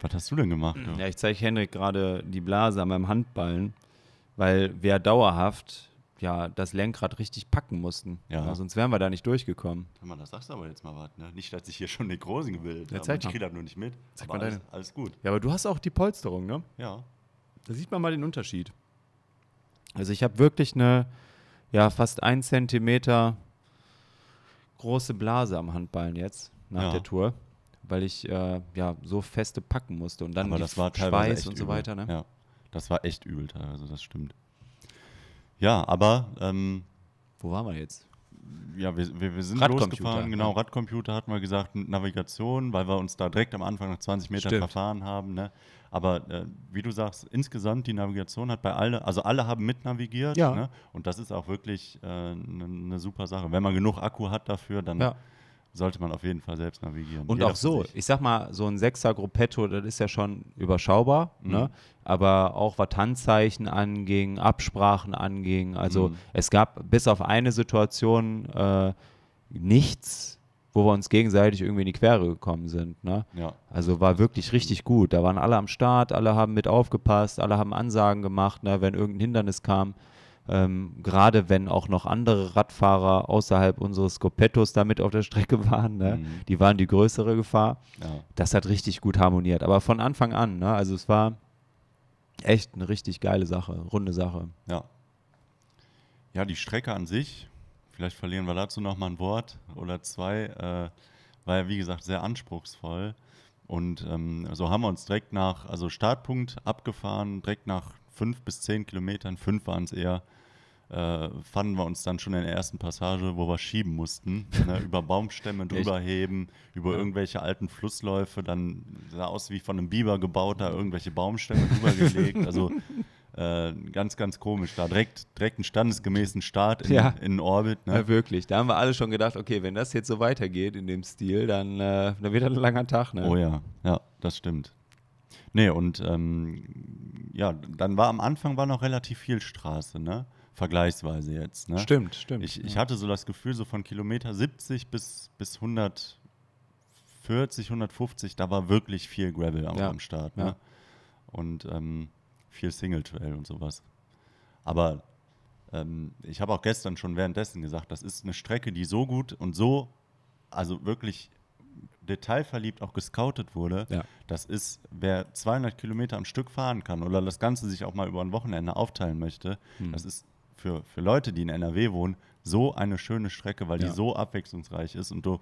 Was hast du denn gemacht? Ja, ich zeige Henrik gerade die Blase an meinem Handballen, weil wir dauerhaft ja das Lenkrad richtig packen mussten. Ja. sonst wären wir da nicht durchgekommen. Mal, das sagst du aber jetzt mal was, ne? Nicht, dass ich hier schon Nekrosen gebildet Ja, habe. Ich kriege das nur nicht mit. Zeig aber mal alles, deine. alles gut. Ja, aber du hast auch die Polsterung, ne? Ja. Da sieht man mal den Unterschied. Also ich habe wirklich eine, ja, fast ein Zentimeter große Blase am Handballen jetzt nach Ja. der Tour, weil ich äh, ja so feste packen musste und dann aber das war teilweise Schweiß und so übel. weiter. Ne? Ja, das war echt übel teilweise, das stimmt. Ja, aber ähm, Wo waren wir jetzt? ja, wir, wir, wir sind losgefahren, genau, ja. Radcomputer hatten wir gesagt, Navigation, weil wir uns da direkt am Anfang nach 20 Metern Stimmt. verfahren haben. Ne? Aber äh, wie du sagst, insgesamt die Navigation hat bei alle, also alle haben mitnavigiert. Ja. Ne? Und das ist auch wirklich eine ne ne super Sache. Wenn man genug Akku hat dafür, dann Ja. Sollte man auf jeden Fall selbst navigieren. Und Jeder auch so, ich sag mal, so ein Sechser Gruppetto, das ist ja schon überschaubar, Mhm. ne? aber auch was Handzeichen anging, Absprachen anging, also Mhm. es gab bis auf eine Situation äh, nichts, wo wir uns gegenseitig irgendwie in die Quere gekommen sind. Ne? Ja. Also war wirklich richtig gut. Da waren alle am Start, alle haben mit aufgepasst, alle haben Ansagen gemacht, ne, wenn irgendein Hindernis kam. Ähm, Gerade wenn auch noch andere Radfahrer außerhalb unseres Scopettos da mit auf der Strecke waren, ne? Mhm. die waren die größere Gefahr. Ja. Das hat richtig gut harmoniert. Aber von Anfang an, ne? also es war echt eine richtig geile Sache, runde Sache. Ja. Ja, die Strecke an sich, vielleicht verlieren wir dazu nochmal ein Wort oder zwei, äh, war ja wie gesagt sehr anspruchsvoll. Und ähm, so haben wir uns direkt nach, also Startpunkt abgefahren, direkt nach fünf bis zehn Kilometern, fünf waren es eher, äh, fanden wir uns dann schon in der ersten Passage, wo wir schieben mussten, ne, *laughs* über Baumstämme drüber heben, über ja. irgendwelche alten Flussläufe, dann sah aus wie von einem Biber gebaut, da irgendwelche Baumstämme drüber gelegt. Also *laughs* äh, ganz, ganz komisch. Da direkt, direkt einen standesgemäßen Start in, ja. in Orbit. Ne? Ja, wirklich. Da haben wir alle schon gedacht, okay, wenn das jetzt so weitergeht in dem Stil, dann, äh, dann wird das ein langer Tag. Ne? Oh ja, ja, das stimmt. Nee, und ähm, ja, dann war am Anfang war noch relativ viel Straße, ne? Vergleichsweise jetzt. Ne? Stimmt, stimmt. Ich, ich hatte so das Gefühl, so von Kilometer 70 bis, bis 140, 150, da war wirklich viel Gravel auch ja. am Start. Ne? Ja. Und ähm, viel Single Trail und sowas. Aber ähm, ich habe auch gestern schon währenddessen gesagt, das ist eine Strecke, die so gut und so, also wirklich detailverliebt auch gescoutet wurde. Ja. Das ist, wer 200 Kilometer am Stück fahren kann oder das Ganze sich auch mal über ein Wochenende aufteilen möchte, hm. das ist für, für Leute, die in NRW wohnen, so eine schöne Strecke, weil ja. die so abwechslungsreich ist. Und du,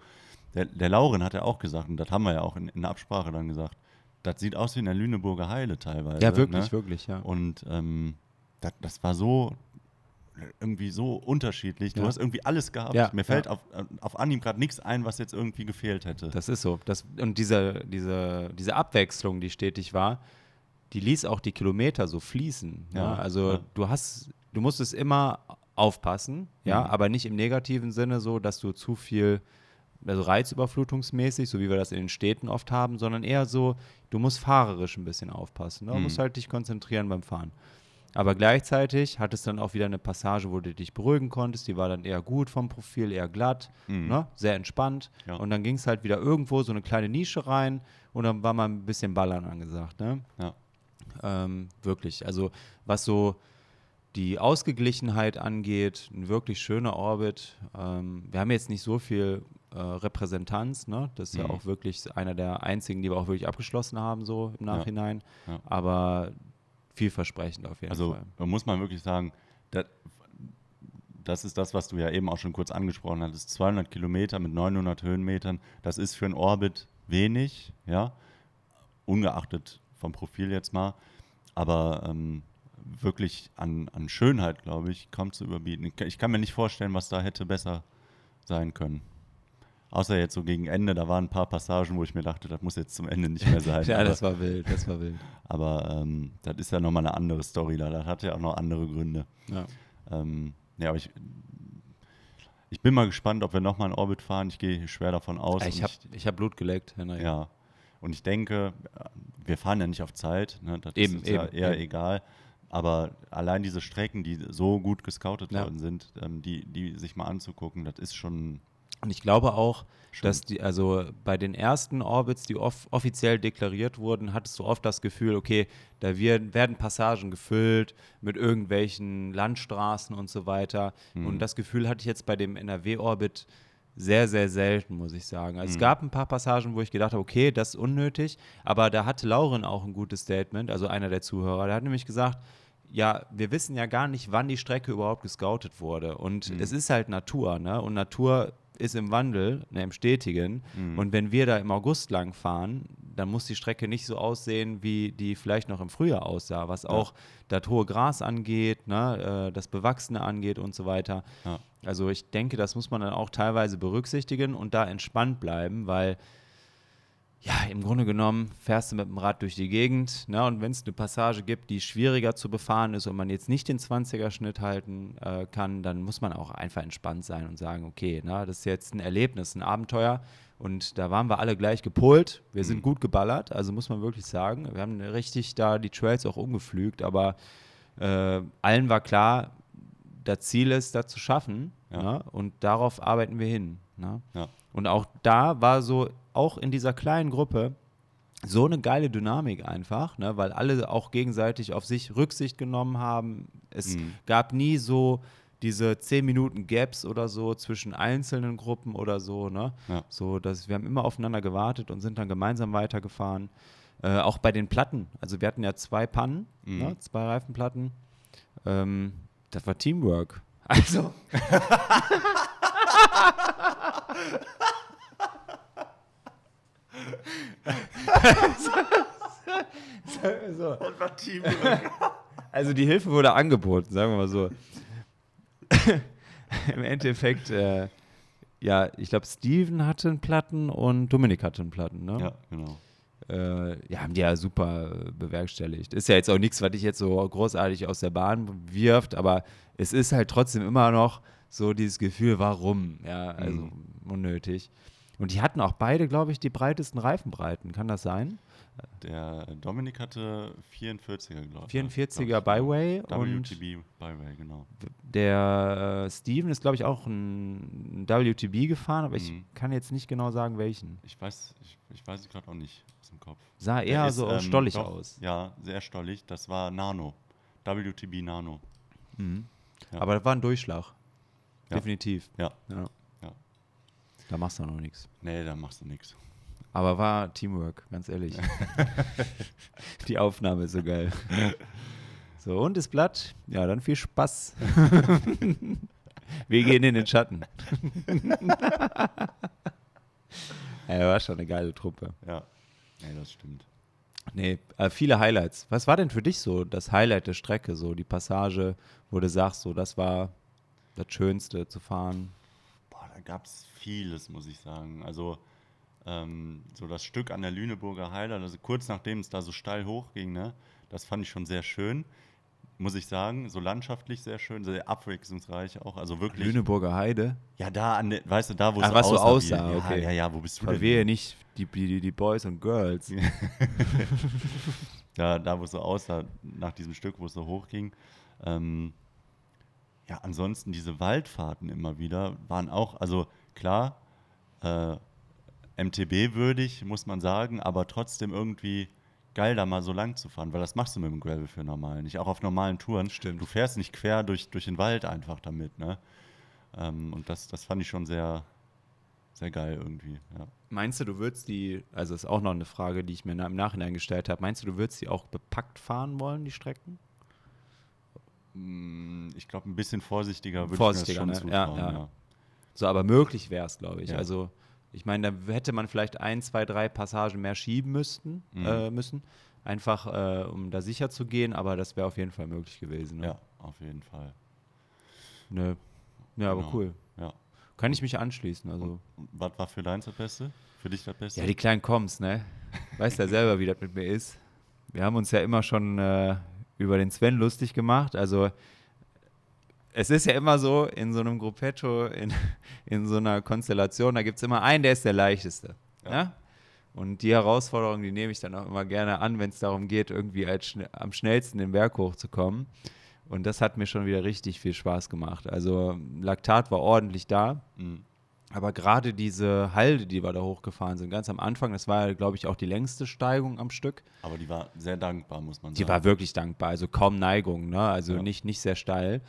der, der Lauren hat ja auch gesagt, und das haben wir ja auch in, in der Absprache dann gesagt, das sieht aus wie in der Lüneburger Heile teilweise. Ja, wirklich, ne? wirklich, ja. Und ähm, das, das war so irgendwie so unterschiedlich. Du ja. hast irgendwie alles gehabt. Ja, Mir fällt ja. auf, auf Anhieb gerade nichts ein, was jetzt irgendwie gefehlt hätte. Das ist so. Das, und diese, diese, diese Abwechslung, die stetig war, die ließ auch die Kilometer so fließen. Ja? Also du hast, du musstest immer aufpassen, ja, mhm. aber nicht im negativen Sinne so, dass du zu viel also reizüberflutungsmäßig, so wie wir das in den Städten oft haben, sondern eher so, du musst fahrerisch ein bisschen aufpassen. Ne? Du mhm. musst halt dich konzentrieren beim Fahren. Aber gleichzeitig hat es dann auch wieder eine Passage, wo du dich beruhigen konntest. Die war dann eher gut vom Profil, eher glatt, mhm. ne? sehr entspannt. Ja. Und dann ging es halt wieder irgendwo so eine kleine Nische rein und dann war mal ein bisschen Ballern angesagt. Ne? Ja. Ähm, wirklich. Also was so die Ausgeglichenheit angeht, ein wirklich schöner Orbit. Ähm, wir haben jetzt nicht so viel äh, Repräsentanz, ne? das ist mhm. ja auch wirklich einer der einzigen, die wir auch wirklich abgeschlossen haben, so im Nachhinein. Ja. Ja. Aber vielversprechend auf jeden also, Fall. Also muss man wirklich sagen, das, das ist das, was du ja eben auch schon kurz angesprochen hattest. 200 Kilometer mit 900 Höhenmetern, das ist für ein Orbit wenig, ja, ungeachtet vom Profil jetzt mal. Aber ähm, wirklich an, an Schönheit, glaube ich, kaum zu überbieten. Ich kann mir nicht vorstellen, was da hätte besser sein können. Außer jetzt so gegen Ende, da waren ein paar Passagen, wo ich mir dachte, das muss jetzt zum Ende nicht mehr *laughs* sein. ja, aber, das war wild, das war wild. Aber ähm, das ist ja nochmal eine andere Story da. Das hat ja auch noch andere Gründe. Ja, ähm, ja aber ich, ich bin mal gespannt, ob wir nochmal in Orbit fahren. Ich gehe schwer davon aus. Ich habe ich hab Blut geleckt, Henrik. Ja. Und ich denke, wir fahren ja nicht auf Zeit. Ne? Das eben, ist eben, ja eher eben. egal. Aber allein diese Strecken, die so gut gescoutet ja. worden sind, ähm, die, die sich mal anzugucken, das ist schon. Und ich glaube auch, Schön. dass die, also bei den ersten Orbits, die off offiziell deklariert wurden, hattest du oft das Gefühl, okay, da wird, werden Passagen gefüllt mit irgendwelchen Landstraßen und so weiter. Mhm. Und das Gefühl hatte ich jetzt bei dem NRW-Orbit sehr, sehr selten, muss ich sagen. Also mhm. es gab ein paar Passagen, wo ich gedacht habe, okay, das ist unnötig, aber da hatte Lauren auch ein gutes Statement, also einer der Zuhörer, der hat nämlich gesagt, ja, wir wissen ja gar nicht, wann die Strecke überhaupt gescoutet wurde. Und mhm. es ist halt Natur, ne? Und Natur ist im Wandel, ne, im Stetigen. Mhm. Und wenn wir da im August lang fahren, dann muss die Strecke nicht so aussehen, wie die vielleicht noch im Frühjahr aussah, was ja. auch das hohe Gras angeht, ne, äh, das Bewachsene angeht und so weiter. Ja. Also ich denke, das muss man dann auch teilweise berücksichtigen und da entspannt bleiben, weil ja, im Grunde genommen fährst du mit dem Rad durch die Gegend. Ne? Und wenn es eine Passage gibt, die schwieriger zu befahren ist und man jetzt nicht den 20er-Schnitt halten äh, kann, dann muss man auch einfach entspannt sein und sagen, okay, ne, das ist jetzt ein Erlebnis, ein Abenteuer. Und da waren wir alle gleich gepolt. Wir sind mhm. gut geballert, also muss man wirklich sagen. Wir haben richtig da die Trails auch umgepflügt, aber äh, allen war klar, das Ziel ist, das zu schaffen. Ja. Ne? Und darauf arbeiten wir hin. Ne? Ja. Und auch da war so auch in dieser kleinen Gruppe so eine geile Dynamik einfach, ne, weil alle auch gegenseitig auf sich Rücksicht genommen haben. Es mhm. gab nie so diese 10 Minuten Gaps oder so zwischen einzelnen Gruppen oder so, ne? Ja. So, dass wir haben immer aufeinander gewartet und sind dann gemeinsam weitergefahren. Äh, auch bei den Platten. Also wir hatten ja zwei Pannen, mhm. ne, zwei Reifenplatten. Ähm, das war Teamwork. Also. *laughs* so. Und war Teamwork. Also die Hilfe wurde angeboten, sagen wir mal so. im Endeffekt, äh, ja, ich glaube, Steven hatte einen Platten und Dominik hatte einen Platten, ne? Ja, genau. Äh, ja, haben die ja super bewerkstelligt. Ist ja jetzt auch nichts, was dich jetzt so großartig aus der Bahn wirft, aber es ist halt trotzdem immer noch so dieses Gefühl, warum? Ja, also mhm. unnötig. Und die hatten auch beide, glaube ich, die breitesten Reifenbreiten. Kann das sein? Der Dominik hatte 44er, glaube ich. 44er Byway. WTB Byway, genau. Der äh, Steven ist, glaube ich, auch ein WTB gefahren, aber mhm. ich kann jetzt nicht genau sagen, welchen. Ich weiß, ich, ich weiß es gerade auch nicht aus dem Kopf. Sah eher ist, so ähm, stollig doch, aus. Ja, sehr stollig. Das war Nano. WTB Nano. Mhm. Ja. Aber das war ein Durchschlag. Ja. Definitiv. Ja. ja. Da machst du noch nichts. Nee, da machst du nichts. Aber war Teamwork, ganz ehrlich. *laughs* Die Aufnahme ist so geil. So, und das Blatt? Ja, dann viel Spaß. *laughs* Wir gehen in den Schatten. ja, war schon eine geile Truppe. Ja, nee, das stimmt. Nee, äh, viele Highlights. Was war denn für dich so das Highlight der Strecke, so die Passage, wo du sagst, so das war das Schönste zu fahren? Boah, da gab es vieles, muss ich sagen. Also ähm, so das Stück an der Lüneburger Heide, also kurz nachdem es da so steil hochging, ne, das fand ich schon sehr schön, muss ich sagen. So landschaftlich sehr schön, sehr abwechslungsreich auch. Also wirklich. Lüneburger Heide? Ja, da, an der, weißt du, da, wo Ach, es was aussah. So aussah okay. Ja, ja, wo bist du denn? wir nicht die, die, die Boys und Girls. ja, *laughs* da, wo es so aussah, nach diesem Stück, wo es so hochging. Ähm, ja, ansonsten diese Waldfahrten immer wieder waren auch, also klar, äh, MTB würdig, muss man sagen, aber trotzdem irgendwie geil, da mal so lang zu fahren, weil das machst du mit dem Gravel für normal nicht. Auch auf normalen Touren. Stimmt. Du fährst nicht quer durch, durch den Wald einfach damit, ne? Ähm, und das, das fand ich schon sehr, sehr geil irgendwie, ja. Meinst du, du würdest die, also ist auch noch eine Frage, die ich mir im Nachhinein gestellt habe, meinst du, du würdest die auch bepackt fahren wollen, die Strecken? Mm, ich glaube, ein bisschen vorsichtiger würde vorsichtiger, ich mir das schon ne? zutrauen, ja, ja. ja. So, aber möglich wäre es, glaube ich. Also, ich meine, da hätte man vielleicht ein, zwei, drei Passagen mehr schieben müssten, mhm. äh, müssen. Einfach, äh, um da sicher zu gehen, aber das wäre auf jeden Fall möglich gewesen. Ne? Ja, auf jeden Fall. Ne. Ja, aber genau. cool. Ja. Kann ich mich anschließen. Also. Und, was war für deins das Beste? Für dich das Beste? Ja, die kleinen Koms, ne? Weißt ja selber, wie das mit mir ist. Wir haben uns ja immer schon äh, über den Sven lustig gemacht. Also es ist ja immer so, in so einem Gruppetto, in, in so einer Konstellation, da gibt es immer einen, der ist der leichteste. Ja. ja? Und die Herausforderung, die nehme ich dann auch immer gerne an, wenn es darum geht, irgendwie als, am schnellsten den Berg hochzukommen. Und das hat mir schon wieder richtig viel Spaß gemacht. Also Laktat war ordentlich da. Mhm. Aber gerade diese Halde, die wir da hochgefahren sind, ganz am Anfang, das war, glaube ich, auch die längste Steigung am Stück. Aber die war sehr dankbar, muss man sagen. Die war wirklich dankbar, also kaum Neigung, ne? also ja. nicht, nicht sehr steil.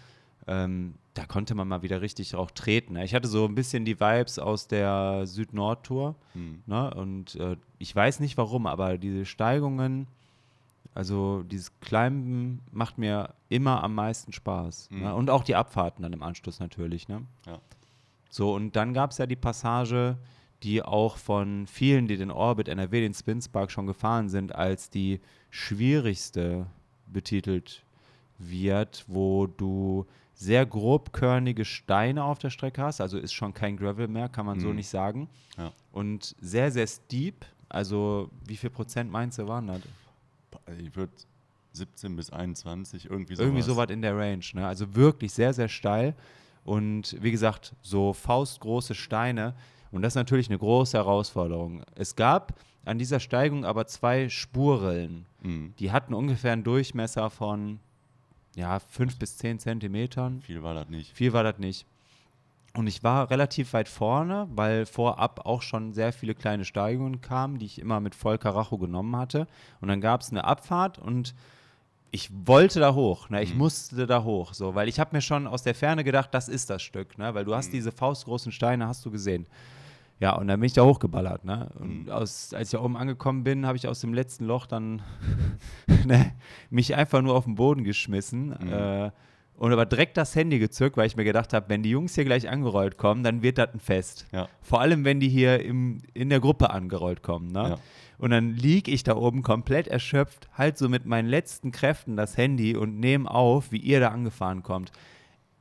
Ähm, da konnte man mal wieder richtig auch treten. Ne? Ich hatte so ein bisschen die Vibes aus der Süd-Nord-Tour. Hm. Ne? Und äh, ich weiß nicht warum, aber diese Steigungen, also dieses Climben macht mir immer am meisten Spaß. Hm. Ne? Und auch die Abfahrten dann im Anschluss natürlich. Ne? Ja. So, und dann gab es ja die Passage, die auch von vielen, die den Orbit NRW, den Spinspark schon gefahren sind, als die schwierigste betitelt wird, wo du sehr grobkörnige Steine auf der Strecke hast, also ist schon kein Gravel mehr, kann man mhm. so nicht sagen. Ja. Und sehr, sehr steep, also wie viel Prozent meinst du waren das? Ich würde 17 bis 21, irgendwie sowas. Irgendwie sowas in der Range, ne? also wirklich sehr, sehr steil. Und wie gesagt, so faustgroße Steine. Und das ist natürlich eine große Herausforderung. Es gab an dieser Steigung aber zwei Spurrillen. Mhm. Die hatten ungefähr einen Durchmesser von ja, fünf bis zehn Zentimetern. Viel war das nicht. Viel war das nicht. Und ich war relativ weit vorne, weil vorab auch schon sehr viele kleine Steigungen kamen, die ich immer mit voll Karacho genommen hatte. Und dann gab es eine Abfahrt und ich wollte da hoch, ne? ich mhm. musste da hoch, so, weil ich habe mir schon aus der Ferne gedacht, das ist das Stück, ne? weil du hast mhm. diese faustgroßen Steine, hast du gesehen. Ja, und dann bin ich da hochgeballert. Ne? Und mhm. aus, als ich da oben angekommen bin, habe ich aus dem letzten Loch dann *laughs* ne, mich einfach nur auf den Boden geschmissen. Mhm. Äh, und aber direkt das Handy gezückt, weil ich mir gedacht habe, wenn die Jungs hier gleich angerollt kommen, dann wird das ein Fest. Ja. Vor allem, wenn die hier im, in der Gruppe angerollt kommen. Ne? Ja. Und dann liege ich da oben komplett erschöpft, halt so mit meinen letzten Kräften das Handy und nehme auf, wie ihr da angefahren kommt.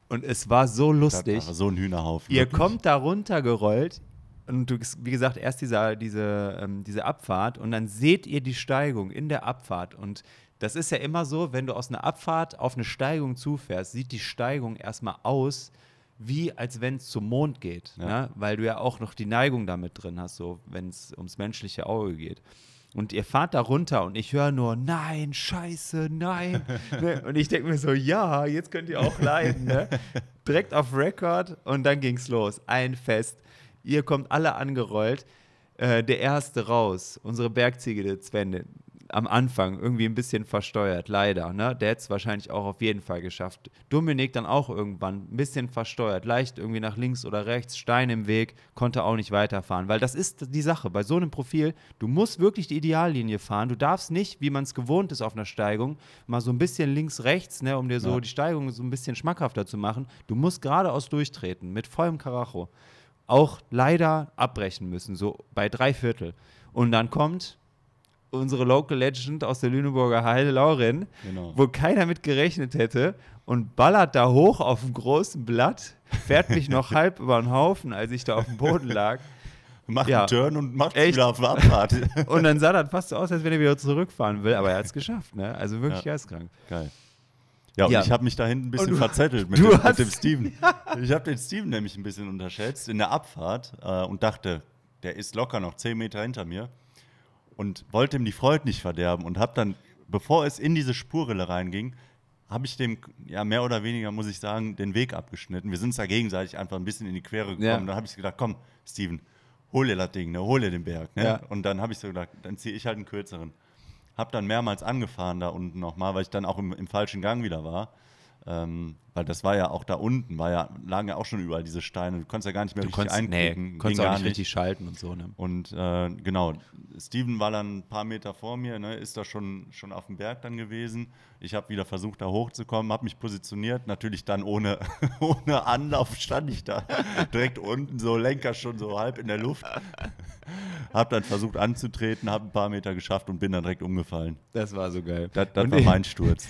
Und es war so lustig. Das war so ein Hühnerhaufen. Ihr wirklich. kommt da runtergerollt und du, wie gesagt, erst dieser, diese, ähm, diese Abfahrt und dann seht ihr die Steigung in der Abfahrt. Und das ist ja immer so, wenn du aus einer Abfahrt auf eine Steigung zufährst, sieht die Steigung erstmal aus, wie als wenn es zum Mond geht. Ja. Ne? Weil du ja auch noch die Neigung damit drin hast, so wenn es ums menschliche Auge geht. Und ihr fahrt da runter und ich höre nur, nein, scheiße, nein. *laughs* ne? Und ich denke mir so, ja, jetzt könnt ihr auch leiden. Ne? *laughs* Direkt auf Record und dann ging's los. Ein Fest. Ihr kommt alle angerollt. Äh, der erste raus, unsere Bergziege, der Sven, am Anfang irgendwie ein bisschen versteuert, leider. Ne? Der hätte es wahrscheinlich auch auf jeden Fall geschafft. Dominik dann auch irgendwann ein bisschen versteuert, leicht irgendwie nach links oder rechts, Stein im Weg, konnte auch nicht weiterfahren. Weil das ist die Sache. Bei so einem Profil, du musst wirklich die Ideallinie fahren. Du darfst nicht, wie man es gewohnt ist auf einer Steigung, mal so ein bisschen links, rechts, ne, um dir so Ja. die Steigung so ein bisschen schmackhafter zu machen. Du musst geradeaus durchtreten, mit vollem Karacho. Auch leider abbrechen müssen, so bei drei Viertel. Und dann kommt unsere Local Legend aus der Lüneburger Heide, Lauren, Genau. wo keiner mit gerechnet hätte und ballert da hoch auf dem großen Blatt, fährt mich noch *laughs* halb über den Haufen, als ich da auf dem Boden lag. Macht Ja. einen Turn und macht Echt? wieder auf der Abfahrt. *laughs* Und dann sah das fast so aus, als wenn er wieder zurückfahren will, aber er hat es geschafft, ne? Also wirklich Ja. geisteskrank. Geil. Ja, und Ja. ich habe mich da hinten ein bisschen du- verzettelt mit, dem, mit dem Steven. *laughs* Ich habe den Steven nämlich ein bisschen unterschätzt in der Abfahrt äh, und dachte, der ist locker noch 10 Meter hinter mir und wollte ihm die Freude nicht verderben und habe dann, bevor es in diese Spurrille reinging, habe ich dem, ja, mehr oder weniger, muss ich sagen, den Weg abgeschnitten. Wir sind uns da gegenseitig einfach ein bisschen in die Quere gekommen. Ja. Dann habe ich gedacht, komm, Steven, hol dir das Ding, ne, hol dir den Berg. Ne? Ja. Und dann habe ich so gedacht, dann ziehe ich halt einen kürzeren. Hab dann mehrmals angefahren da unten nochmal, weil ich dann auch im, im falschen Gang wieder war. Ähm, weil das war ja auch da unten, war ja, lagen ja auch schon überall diese Steine. Du konntest ja gar nicht mehr Du richtig konntest, nee, einklicken. konntest ging auch nicht richtig schalten und so, ne? Und äh, genau, Steven war dann ein paar Meter vor mir, ne, ist da schon, schon auf dem Berg dann gewesen. Ich habe wieder versucht, da hochzukommen, habe mich positioniert. Natürlich dann ohne, *laughs* ohne Anlauf stand ich da direkt unten, so Lenker schon so halb in der Luft. Habe dann versucht anzutreten, habe ein paar Meter geschafft und bin dann direkt umgefallen. Das war so geil. Das, das war mein Sturz.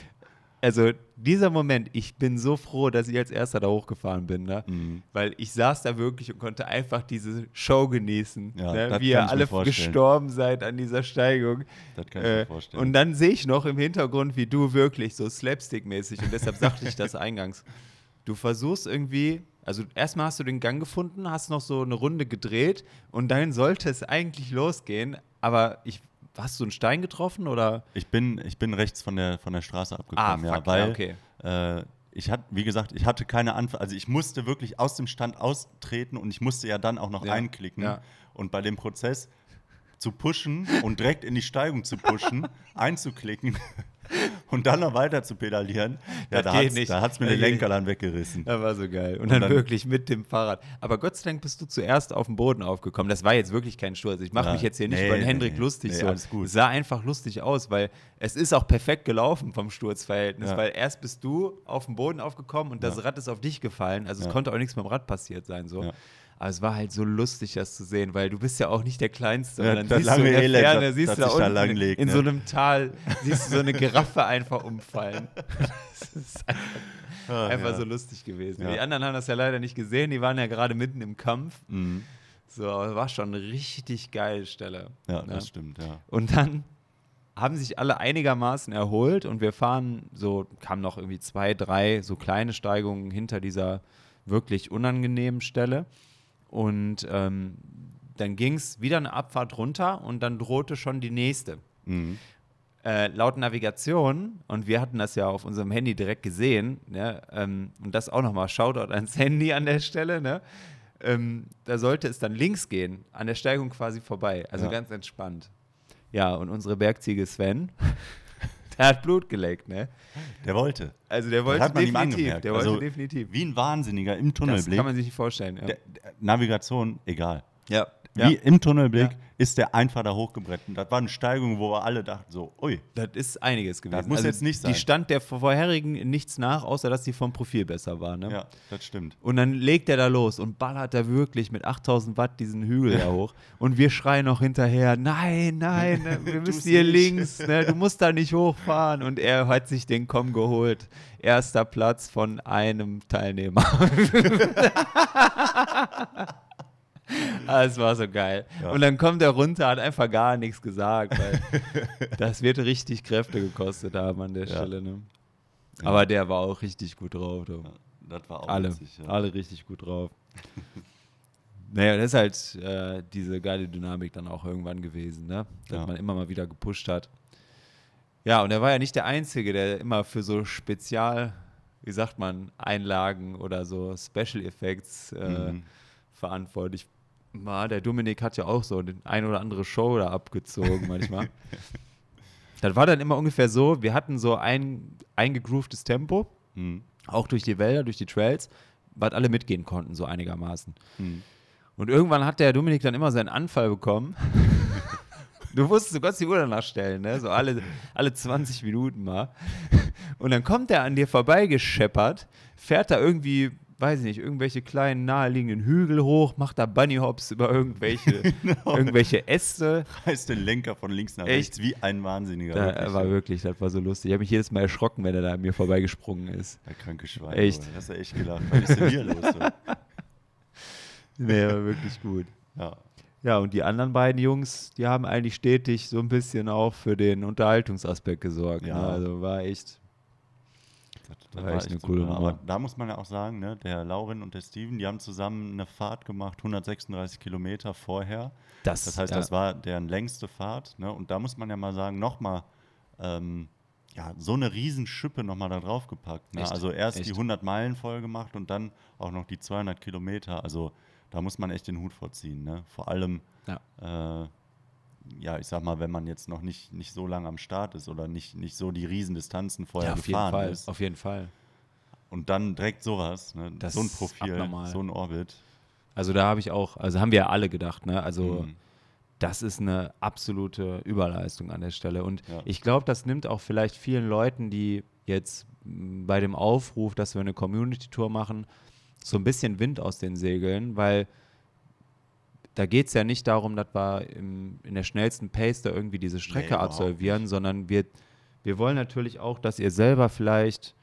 Also dieser Moment, ich bin so froh, dass ich als erster da hochgefahren bin, ne? Mhm. weil ich saß da wirklich und konnte einfach diese Show genießen, Ja, ne? wie ihr alle gestorben seid an dieser Steigung. Das kann ich Äh, mir vorstellen. und dann sehe ich noch im Hintergrund, wie du wirklich so slapstick-mäßig, und deshalb sagte ich das *laughs* eingangs, du versuchst irgendwie, also erstmal hast du den Gang gefunden, hast noch so eine Runde gedreht und dann sollte es eigentlich losgehen, aber ich, hast du einen Stein getroffen oder? Ich bin, ich bin rechts von der, von der Straße abgekommen, ja, fuck, weil ja, okay. äh, ich hatte, wie gesagt, ich hatte keine Anfahrt, also ich musste wirklich aus dem Stand austreten und ich musste ja dann auch noch Ja, einklicken. ja. Und bei dem Prozess zu pushen und direkt in die Steigung zu pushen, *laughs* einzuklicken und dann noch weiter zu pedalieren, ja, da da hat's mir Das den Lenker dann weggerissen. Das war so geil. Und, Und dann, dann- wirklich mit dem Fahrrad. Aber Gott sei Dank bist du zuerst auf dem Boden aufgekommen. Das war jetzt wirklich kein Sturz. Ich mache Ja. mich jetzt hier nicht Nee, über den Hendrik nee. lustig. Nee, so. alles gut. Es sah einfach lustig aus, weil es ist auch perfekt gelaufen vom Sturzverhältnis. Ja. Weil erst bist du auf dem Boden aufgekommen und das Ja. Rad ist auf dich gefallen. Also es konnte auch nichts mit dem Rad passiert sein. So. Aber es war halt so lustig, das zu sehen, weil du bist ja auch nicht der Kleinste. Ja, und dann das siehst du in der Elend, Ferne, das- siehst das du da unten langlegt, in ne? so einem Tal, siehst du so eine Giraffe einfach umfallen. *laughs* Das ist einfach Ah, einfach ja. so lustig gewesen. Ja. Die anderen haben das ja leider nicht gesehen, die waren ja gerade mitten im Kampf. Mhm. So, aber war schon eine richtig geile Stelle. Ja, Ne? das stimmt, ja. Und dann haben sich alle einigermaßen erholt und wir fahren so, kamen noch irgendwie zwei, drei so kleine Steigungen hinter dieser wirklich unangenehmen Stelle. Und ähm, dann ging es wieder eine Abfahrt runter und dann drohte schon die nächste. Mhm. Äh, laut Navigation, und wir hatten das ja auf unserem Handy direkt gesehen, ne, ähm, und das auch nochmal Shoutout ans Handy an der Stelle, ne, ähm, da sollte es dann links gehen, an der Steigung quasi vorbei, also Ja. ganz entspannt. Ja, und unsere Bergziege Sven, *laughs* der hat Blut geleckt, ne? Der wollte. Also der Das wollte hat man ihm definitiv, angemerkt. der wollte Also, definitiv. Wie ein Wahnsinniger im Tunnelblick. Das kann man sich nicht vorstellen. Ja. der, der Navigation, egal. ja. Wie Ja. im Tunnelblick Ja. ist der einfach da hochgebrettet. Und Das war eine Steigung, wo wir alle dachten so, ui, Das ist einiges gewesen. Also muss jetzt nicht sein. Die stand der vorherigen nichts nach, außer dass die vom Profil besser war. Ne? ja, das stimmt. Und dann legt er da los und ballert da wirklich mit 8000 Watt diesen Hügel da hoch. Und wir schreien noch hinterher: Nein, nein, ne, *laughs* wir müssen hier nicht." links, ne, du musst da nicht hochfahren. Und er hat sich den Komm geholt. Erster Platz von einem Teilnehmer. *laughs* *laughs* *laughs* Ah, Es war so geil. Ja. Und dann kommt er runter, hat einfach gar nichts gesagt, weil *laughs* das wird richtig Kräfte gekostet haben an der Ja. Stelle. Ne? Aber der war auch richtig gut drauf. Du. Das war auch Alle, witzig. Ja. alle richtig gut drauf. *laughs* naja, das ist halt äh, diese geile Dynamik dann auch irgendwann gewesen, ne? Dass Ja. man immer mal wieder gepusht hat. Ja, und er war ja nicht der Einzige, der immer für so Spezial, wie sagt man, Einlagen oder so Special Effects äh, Mhm. verantwortlich war. Der Dominik hat ja auch so den ein oder andere Show da abgezogen manchmal. *laughs* das war dann immer ungefähr so, wir hatten so ein eingegrooftes Tempo Mhm. auch durch die Wälder, durch die Trails, was alle mitgehen konnten, so einigermaßen. Mhm. Und irgendwann hat der Dominik dann immer seinen Anfall bekommen. *laughs* du wusstest, du konntest die Uhr danach stellen, ne? so alle, alle 20 Minuten mal. Und dann kommt er an dir vorbeigescheppert, fährt da irgendwie, weiß ich nicht, irgendwelche kleinen naheliegenden Hügel hoch, macht da Bunnyhops über irgendwelche, *laughs* irgendwelche Äste. Reißt den Lenker von links nach Echt? rechts wie ein Wahnsinniger. Da wirklich, war wirklich, das war so lustig. Ich habe mich jedes Mal erschrocken, wenn er da an mir vorbeigesprungen ist. Der kranke Schwein. Echt? Hast du echt gelacht. Was ist denn hier los? *laughs* Nee, war wirklich gut. Ja. Ja, und die anderen beiden Jungs, die haben eigentlich stetig so ein bisschen auch für den Unterhaltungsaspekt gesorgt. Ja. Ne? Also war echt. Das War echt eine coole Nummer. Aber da muss man ja auch sagen, ne, der Laurin und der Steven, die haben zusammen eine Fahrt gemacht, 136 Kilometer vorher. Das, Das heißt, ja, das war deren längste Fahrt. Ne? Und da muss man ja mal sagen, nochmal ähm, ja, so eine Riesenschippe nochmal da drauf gepackt. Ne? Echt? Also erst Echt? die 100 Meilen voll gemacht und dann auch noch die 200 Kilometer. Also da muss man echt den Hut vorziehen. Ne? Vor allem, Ja. äh, ja, ich sag mal, wenn man jetzt noch nicht, nicht so lange am Start ist oder nicht, nicht so die Riesendistanzen vorher ja, auf jeden gefahren Fall. ist. Auf jeden Fall. Und dann direkt sowas, ne? Das so ein Profil, abnormal. so ein Orbit. Also da habe ich auch, also haben wir ja alle gedacht, ne? Also Mhm. das ist eine absolute Überleistung an der Stelle. Und Ja. ich glaube, das nimmt auch vielleicht vielen Leuten, die jetzt m, bei dem Aufruf, dass wir eine Community-Tour machen, so ein bisschen Wind aus den Segeln, weil da geht es ja nicht darum, dass wir im, in der schnellsten Pace da irgendwie diese Strecke überhaupt absolvieren, sondern wir, wir wollen natürlich auch, dass ihr selber vielleicht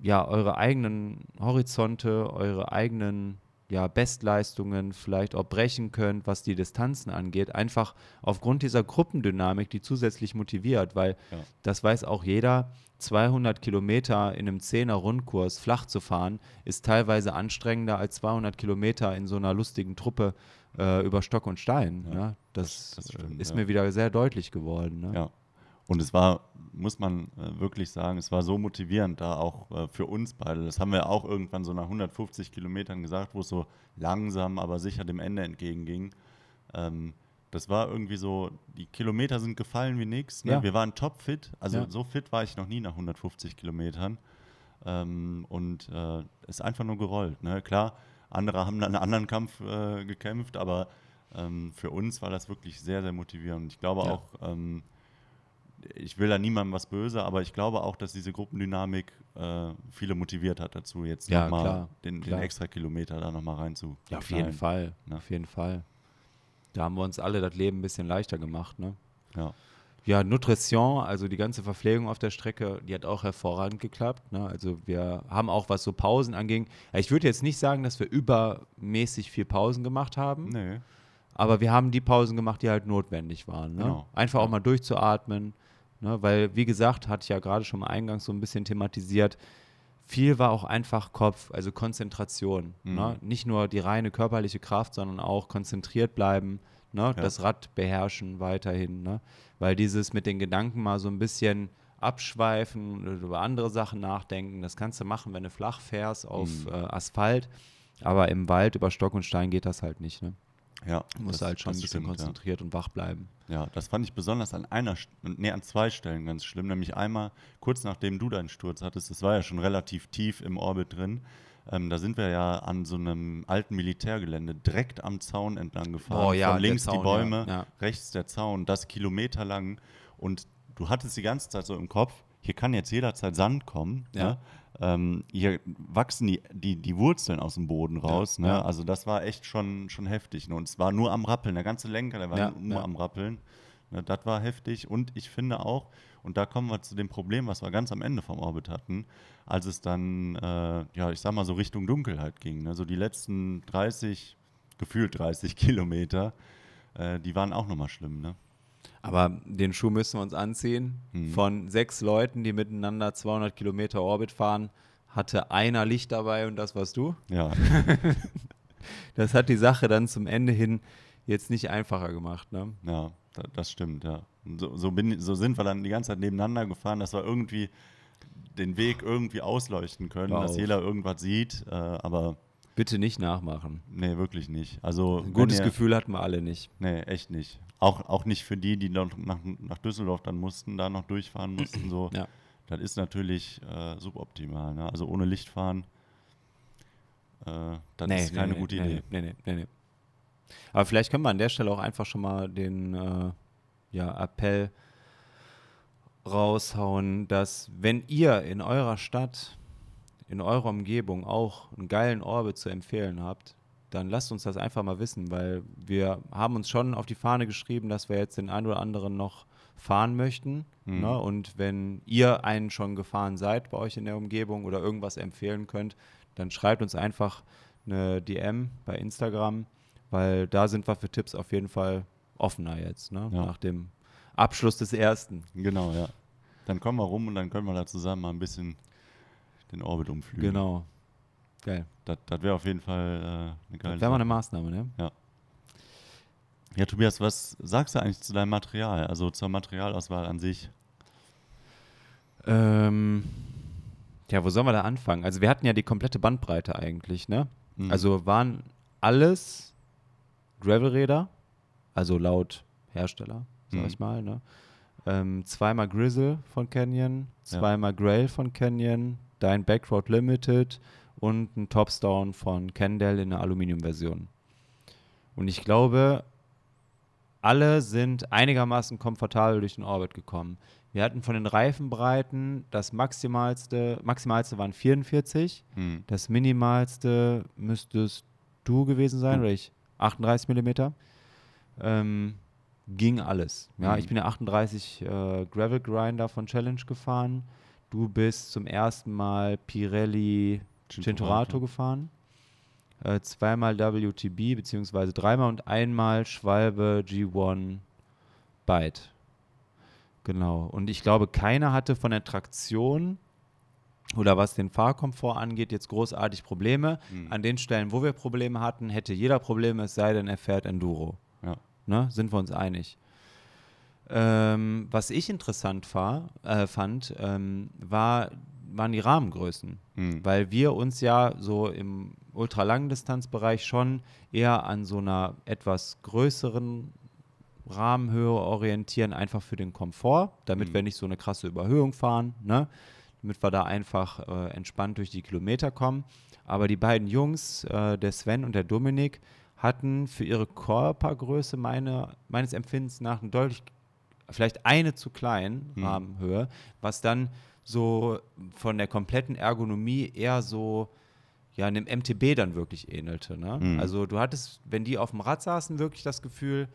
ja eure eigenen Horizonte, eure eigenen ja, Bestleistungen vielleicht auch brechen könnt, was die Distanzen angeht, einfach aufgrund dieser Gruppendynamik, die zusätzlich motiviert, weil Ja. das weiß auch jeder, 200 Kilometer in einem 10er Rundkurs flach zu fahren, ist teilweise anstrengender als 200 Kilometer in so einer lustigen Truppe äh, über Stock und Stein. Ja, Ja, das, das äh, stimmt, ist ja. mir wieder sehr deutlich geworden. Ne? Ja. Und es war, muss man äh, wirklich sagen, es war so motivierend da auch äh, für uns beide. Das haben wir auch irgendwann so nach 150 Kilometern gesagt, wo es so langsam, aber sicher dem Ende entgegenging. Ähm, das war irgendwie so, die Kilometer sind gefallen wie nichts. Ne? Ja. Wir waren topfit. Also Ja. so fit war ich noch nie nach 150 Kilometern. Ähm, und äh, ist einfach nur gerollt. Ne? Klar, andere haben dann einen anderen Kampf äh, gekämpft, aber ähm, für uns war das wirklich sehr, sehr motivierend. Ich glaube Ja. auch, ähm, ich will da niemandem was böse, aber ich glaube auch, dass diese Gruppendynamik äh, viele motiviert hat dazu, jetzt Ja, nochmal klar, den, den extra Kilometer da nochmal rein zu. Ja, auf jeden. Fall. Ne? Auf jeden Fall. Da haben wir uns alle das Leben ein bisschen leichter gemacht. Ne? Ja. Ja, Nutrition, also die ganze Verpflegung auf der Strecke, die hat auch hervorragend geklappt. Ne? Also wir haben auch, was so Pausen anging, ich würde jetzt nicht sagen, dass wir übermäßig viel Pausen gemacht haben, Nee. aber wir haben die Pausen gemacht, die halt notwendig waren. Ne? Genau. Einfach auch mal durchzuatmen, ne? weil, wie gesagt, hatte ich ja gerade schon mal eingangs so ein bisschen thematisiert, viel war auch einfach Kopf, also Konzentration. Mhm. Ne? Nicht nur die reine körperliche Kraft, sondern auch konzentriert bleiben, ne? das Rad beherrschen weiterhin. Ne? Weil dieses mit den Gedanken mal so ein bisschen abschweifen oder über andere Sachen nachdenken, das kannst du machen, wenn du flach fährst auf Mhm. äh, Asphalt. Aber im Wald über Stock und Stein geht das halt nicht. Ne? Ja, Du musst das- halt schon ein bisschen stimmt, ja. konzentriert und wach bleiben. Ja, das fand ich besonders an einer, nee, an zwei Stellen ganz schlimm. Nämlich einmal kurz nachdem du deinen Sturz hattest, das war ja schon relativ tief im Orbit drin. Ähm, da sind wir ja an so einem alten Militärgelände direkt am Zaun entlang gefahren. Oh ja, Von links Zaun, die Bäume, ja, ja. rechts der Zaun, das kilometerlang. Und du hattest die ganze Zeit so im Kopf, hier kann jetzt jederzeit Sand kommen. Ja. Ne? Ähm, hier wachsen die, die, die Wurzeln aus dem Boden raus. ne? Also das war echt schon, schon heftig. Ne? Und es war nur am Rappeln. Der ganze Lenker, der war nur am Rappeln. Ne? Das war heftig. Und ich finde auch, und da kommen wir zu dem Problem, was wir ganz am Ende vom Orbit hatten, als es dann, äh, ja, ich sag mal so Richtung Dunkelheit ging. Ne? So die letzten 30, gefühlt 30 *laughs* Kilometer, äh, die waren auch nochmal schlimm. Ne? Aber den Schuh müssen wir uns anziehen. Mhm. Von sechs Leuten, die miteinander 200 Kilometer Orbit fahren, hatte einer Licht dabei und das warst du. Ja, *laughs* Das hat die Sache dann zum Ende hin jetzt nicht einfacher gemacht. Ne? ja, das stimmt, ja. So, so, bin, so sind wir dann die ganze Zeit nebeneinander gefahren, dass wir irgendwie den Weg irgendwie ausleuchten können, Hör dass jeder irgendwas sieht, äh, aber Bitte nicht nachmachen. nee, wirklich nicht. Also Ein gutes ihr- Gefühl hatten wir alle nicht. Nee, echt nicht. Auch, auch nicht für die, die noch nach, nach Düsseldorf dann mussten, da noch durchfahren mussten. So. Ja. Das ist natürlich äh, suboptimal. Ne? Also ohne Licht fahren, äh, das ist keine nee, gute nee, Idee. Nee, nee, nee, nee. Aber vielleicht können wir an der Stelle auch einfach schon mal den äh, ja, Appell raushauen, dass wenn ihr in eurer Stadt, in eurer Umgebung auch einen geilen Orbit zu empfehlen habt, dann lasst uns das einfach mal wissen, weil wir haben uns schon auf die Fahne geschrieben, dass wir jetzt den einen oder anderen noch fahren möchten. Mhm. Ne? Und wenn ihr einen schon gefahren seid bei euch in der Umgebung oder irgendwas empfehlen könnt, dann schreibt uns einfach eine DM bei Instagram, weil da sind wir für Tipps auf jeden Fall offener jetzt, ne? Ja. nach dem Abschluss des ersten. Genau, ja. Dann kommen wir rum und dann können wir da zusammen mal ein bisschen den Orbit umflügen. Genau. Geil. Das, das wäre auf jeden Fall äh, eine Das geile wäre mal eine. Maßnahme, ne? Ja, Tobias, was sagst du eigentlich zu deinem Material, also zur Materialauswahl an sich? Ähm, ja, wo sollen wir da anfangen? Also wir hatten ja die komplette Bandbreite eigentlich, ne? Mhm. Also waren alles Gravelräder, also laut Hersteller, sag Mhm. ich mal, ne? Ähm, zweimal Grizzle von Canyon, Ja. zweimal Grail von Canyon, dein Backroad Limited und ein Topstone von Kendall in der Aluminiumversion. Und ich glaube, alle sind einigermaßen komfortabel durch den Orbit gekommen. Wir hatten von den Reifenbreiten das maximalste, maximalste waren 44, Hm. das minimalste müsstest du gewesen sein, Du. oder ich? 38 Millimeter. Ähm, ging alles. Ja, Mhm. ich bin ja 38 äh, Gravel Grinder von Challenge gefahren. Du bist zum ersten Mal Pirelli. Cinturato gefahren. Äh, zweimal WTB, beziehungsweise dreimal und einmal Schwalbe G1 Byte. Genau. Und ich glaube, keiner hatte von der Traktion oder was den Fahrkomfort angeht, jetzt großartig Probleme. Mhm. An den Stellen, wo wir Probleme hatten, hätte jeder Probleme, es sei denn, er fährt Enduro. Ja. Ne? Sind wir uns einig. Ähm, was ich interessant war, äh, fand, ähm, war, waren die Rahmengrößen. Hm. Weil wir uns ja so im Ultralangendistanzbereich schon eher an so einer etwas größeren Rahmenhöhe orientieren, einfach für den Komfort, damit Mhm. wir nicht so eine krasse Überhöhung fahren, ne? Damit wir da einfach äh, entspannt durch die Kilometer kommen. Aber die beiden Jungs, äh, der Sven und der Dominik, hatten für ihre Körpergröße meine, meines Empfindens nach eine deutlich, vielleicht eine zu klein Mhm. Rahmenhöhe, was dann so von der kompletten Ergonomie eher so ja, einem MTB dann wirklich ähnelte. Ne? Mhm. Also du hattest, wenn die auf dem Rad saßen, wirklich das Gefühl,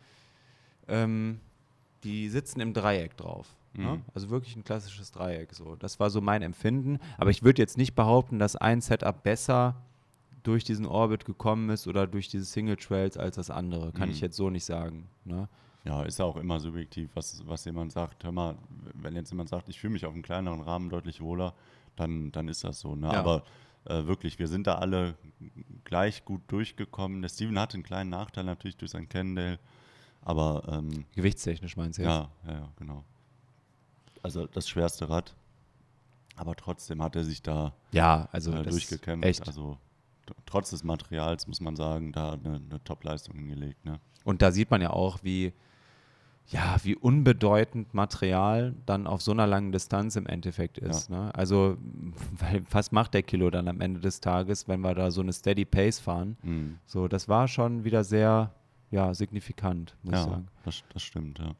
ähm, die sitzen im Dreieck drauf. Ne? Mhm. Also wirklich ein klassisches Dreieck. So. Das war so mein Empfinden. Aber ich würde jetzt nicht behaupten, dass ein Setup besser durch diesen Orbit gekommen ist oder durch diese Single Trails als das andere. Kann Mhm. ich jetzt so nicht sagen. Ne? Ja, ist ja auch immer subjektiv, was, was jemand sagt. Hör mal, wenn jetzt jemand sagt, ich fühle mich auf einem kleineren Rahmen deutlich wohler, dann, dann ist das so. Ne? Ja. Aber äh, wirklich, wir sind da alle gleich gut durchgekommen. Der Steven hatte einen kleinen Nachteil natürlich durch sein Kendall, aber ähm, Gewichtstechnisch meinst du jetzt? ja, ja, ja, genau. Also das schwerste Rad. Aber trotzdem hat er sich da Ja, also äh, durchgekämpft. Echt. Also trotz des Materials muss man sagen, da eine, eine Top-Leistung hingelegt. Ne? Und da sieht man ja auch, wie, ja, wie unbedeutend Material dann auf so einer langen Distanz im Endeffekt ist. Ja. Ne? Also, weil, was macht der Kilo dann am Ende des Tages, wenn wir da so eine Steady Pace fahren? Mhm. So, das war schon wieder sehr, ja, signifikant, muss ja, ich sagen. Das, das stimmt, ja.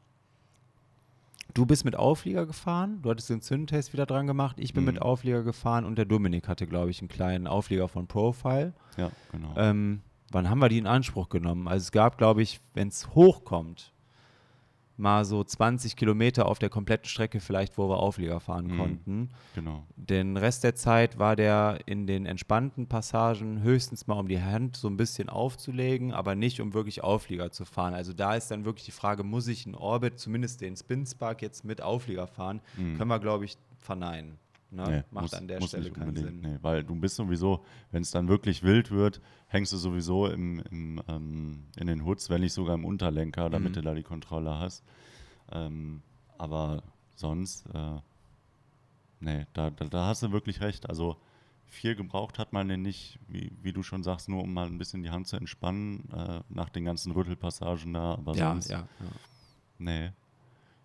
Du bist mit Auflieger gefahren, du hattest den Zündtest wieder dran gemacht, ich bin mhm. mit Auflieger gefahren und der Dominik hatte, glaube ich, einen kleinen Auflieger von Profile. Ja, genau. Ähm, wann haben wir die in Anspruch genommen? Also es gab, glaube ich, wenn es hochkommt, mal so 20 Kilometer auf der kompletten Strecke vielleicht, wo wir Auflieger fahren mhm, konnten. Genau. Den Rest der Zeit war der in den entspannten Passagen höchstens mal um die Hand so ein bisschen aufzulegen, aber nicht um wirklich Auflieger zu fahren. Also da ist dann wirklich die Frage, muss ich in Orbit, zumindest den Spin Spark jetzt mit Auflieger fahren? Mhm. Können wir, glaube ich, verneinen. Ne? Nee, Macht muss, an der Stelle keinen Sinn. Nee, weil du bist sowieso, wenn es dann wirklich wild wird, hängst du sowieso im, im ähm, in den Hoods, wenn nicht sogar im Unterlenker, damit mhm. du da die Kontrolle hast. Ähm, aber sonst, äh, nee, da, da, da, hast du wirklich recht. Also viel gebraucht hat man den nicht, wie, wie, du schon sagst, nur um mal ein bisschen die Hand zu entspannen äh, nach den ganzen Rüttelpassagen da. Aber ja, sonst, ja, ja. nee,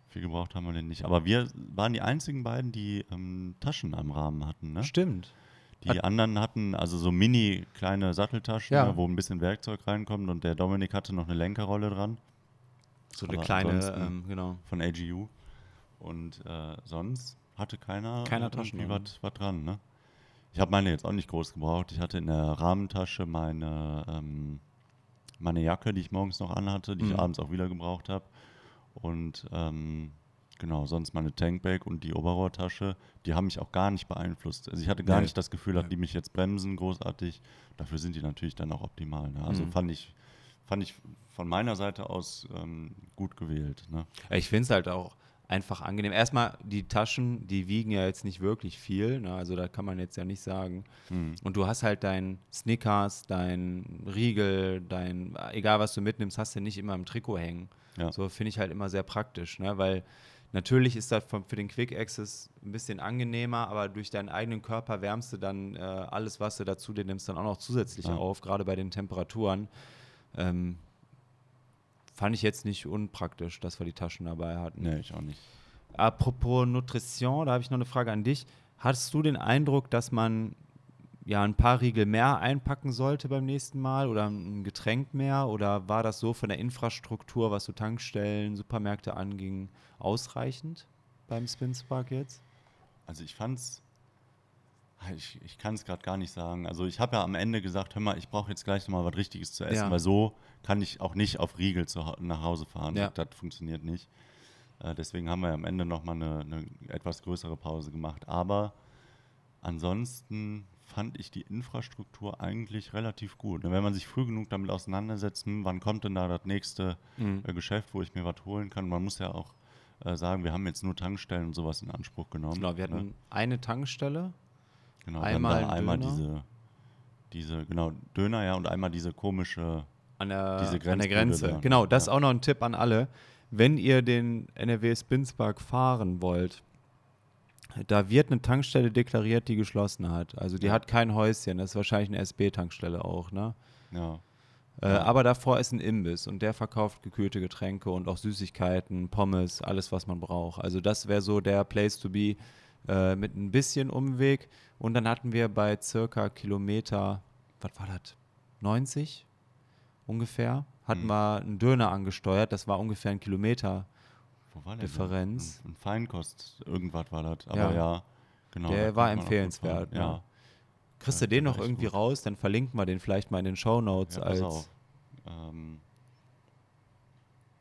viel gebraucht haben wir den nicht. Aber wir waren die einzigen beiden, die ähm, Taschen am Rahmen hatten. Ne? Stimmt. Die Hat anderen hatten also so mini kleine Satteltaschen, ja. ne, wo ein bisschen Werkzeug reinkommt und der Dominik hatte noch eine Lenkerrolle dran. So eine Aber kleine, ähm, genau. Von AGU. Und äh, sonst hatte keiner, keiner Taschen was dran. Ne? Ich habe meine jetzt auch nicht groß gebraucht. Ich hatte in der Rahmentasche meine, ähm, meine Jacke, die ich morgens noch anhatte, die mhm. ich abends auch wieder gebraucht habe. Und ähm, genau, sonst meine Tankbag und die Oberrohrtasche, die haben mich auch gar nicht beeinflusst. Also ich hatte gar nee. nicht das Gefühl, dass die mich jetzt bremsen großartig. Dafür sind die natürlich dann auch optimal. Ne? Also mhm. fand ich fand ich von meiner Seite aus ähm, gut gewählt. Ne? Ich finde es halt auch einfach angenehm. Erstmal, die Taschen, die wiegen ja jetzt nicht wirklich viel, ne? also da kann man jetzt ja nicht sagen. Mhm. Und du hast halt dein Snickers, dein Riegel, dein, egal was du mitnimmst, hast du nicht immer im Trikot hängen. Ja. So finde ich halt immer sehr praktisch, ne? weil natürlich ist das für den Quick Access ein bisschen angenehmer, aber durch deinen eigenen Körper wärmst du dann äh, alles, was du dazu dir nimmst, dann auch noch zusätzlich ja. auf, gerade bei den Temperaturen. Ähm, fand ich jetzt nicht unpraktisch, dass wir die Taschen dabei hatten. Nee, ich auch nicht. Apropos Nutrition, da habe ich noch eine Frage an dich. Hattest du den Eindruck, dass man ja ein paar Riegel mehr einpacken sollte beim nächsten Mal oder ein Getränk mehr? Oder war das so von der Infrastruktur, was so Tankstellen, Supermärkte anging, ausreichend beim Spinspark jetzt? Also ich fand's, ich, ich kann es gerade gar nicht sagen. Also ich habe ja am Ende gesagt, hör mal, ich brauche jetzt gleich nochmal was Richtiges zu essen, ja. weil so kann ich auch nicht auf Riegel zu, nach Hause fahren. Ja. Das, das, funktioniert nicht. Äh, deswegen haben wir ja am Ende nochmal eine, eine etwas größere Pause gemacht. Aber ansonsten fand ich die Infrastruktur eigentlich relativ gut. Wenn man sich früh genug damit auseinandersetzt, hm, wann kommt denn da das nächste mhm. äh, Geschäft, wo ich mir was holen kann, man muss ja auch äh, sagen, wir haben jetzt nur Tankstellen und sowas in Anspruch genommen. Genau, wir hatten ne? eine Tankstelle. Genau, einmal, einmal diese, diese, genau, Döner, ja, und einmal diese komische an der, diese an der Grenze. Da. Genau, das ist auch noch ein Tipp an alle. Wenn ihr den NRW Spinspark fahren wollt, da wird eine Tankstelle deklariert, die geschlossen hat. Also die ja. hat kein Häuschen. Das ist wahrscheinlich eine SB-Tankstelle auch, ne? Ja. Äh, ja. Aber davor ist ein Imbiss und der verkauft gekühlte Getränke und auch Süßigkeiten, Pommes, alles, was man braucht. Also das wäre so der Place to be äh, mit ein bisschen Umweg. Und dann hatten wir bei circa Kilometer, was war das? 90 ungefähr, hatten hm. wir einen Döner angesteuert. Das war ungefähr ein Kilometer wo war Differenz. Ein, ein, Feinkost, irgendwas war das. Aber ja, ja genau. Der war empfehlenswert. Ja. Ne? Kriegst du den noch irgendwie gut. raus, dann verlinken wir den vielleicht mal in den Show Notes ja, als. Ähm,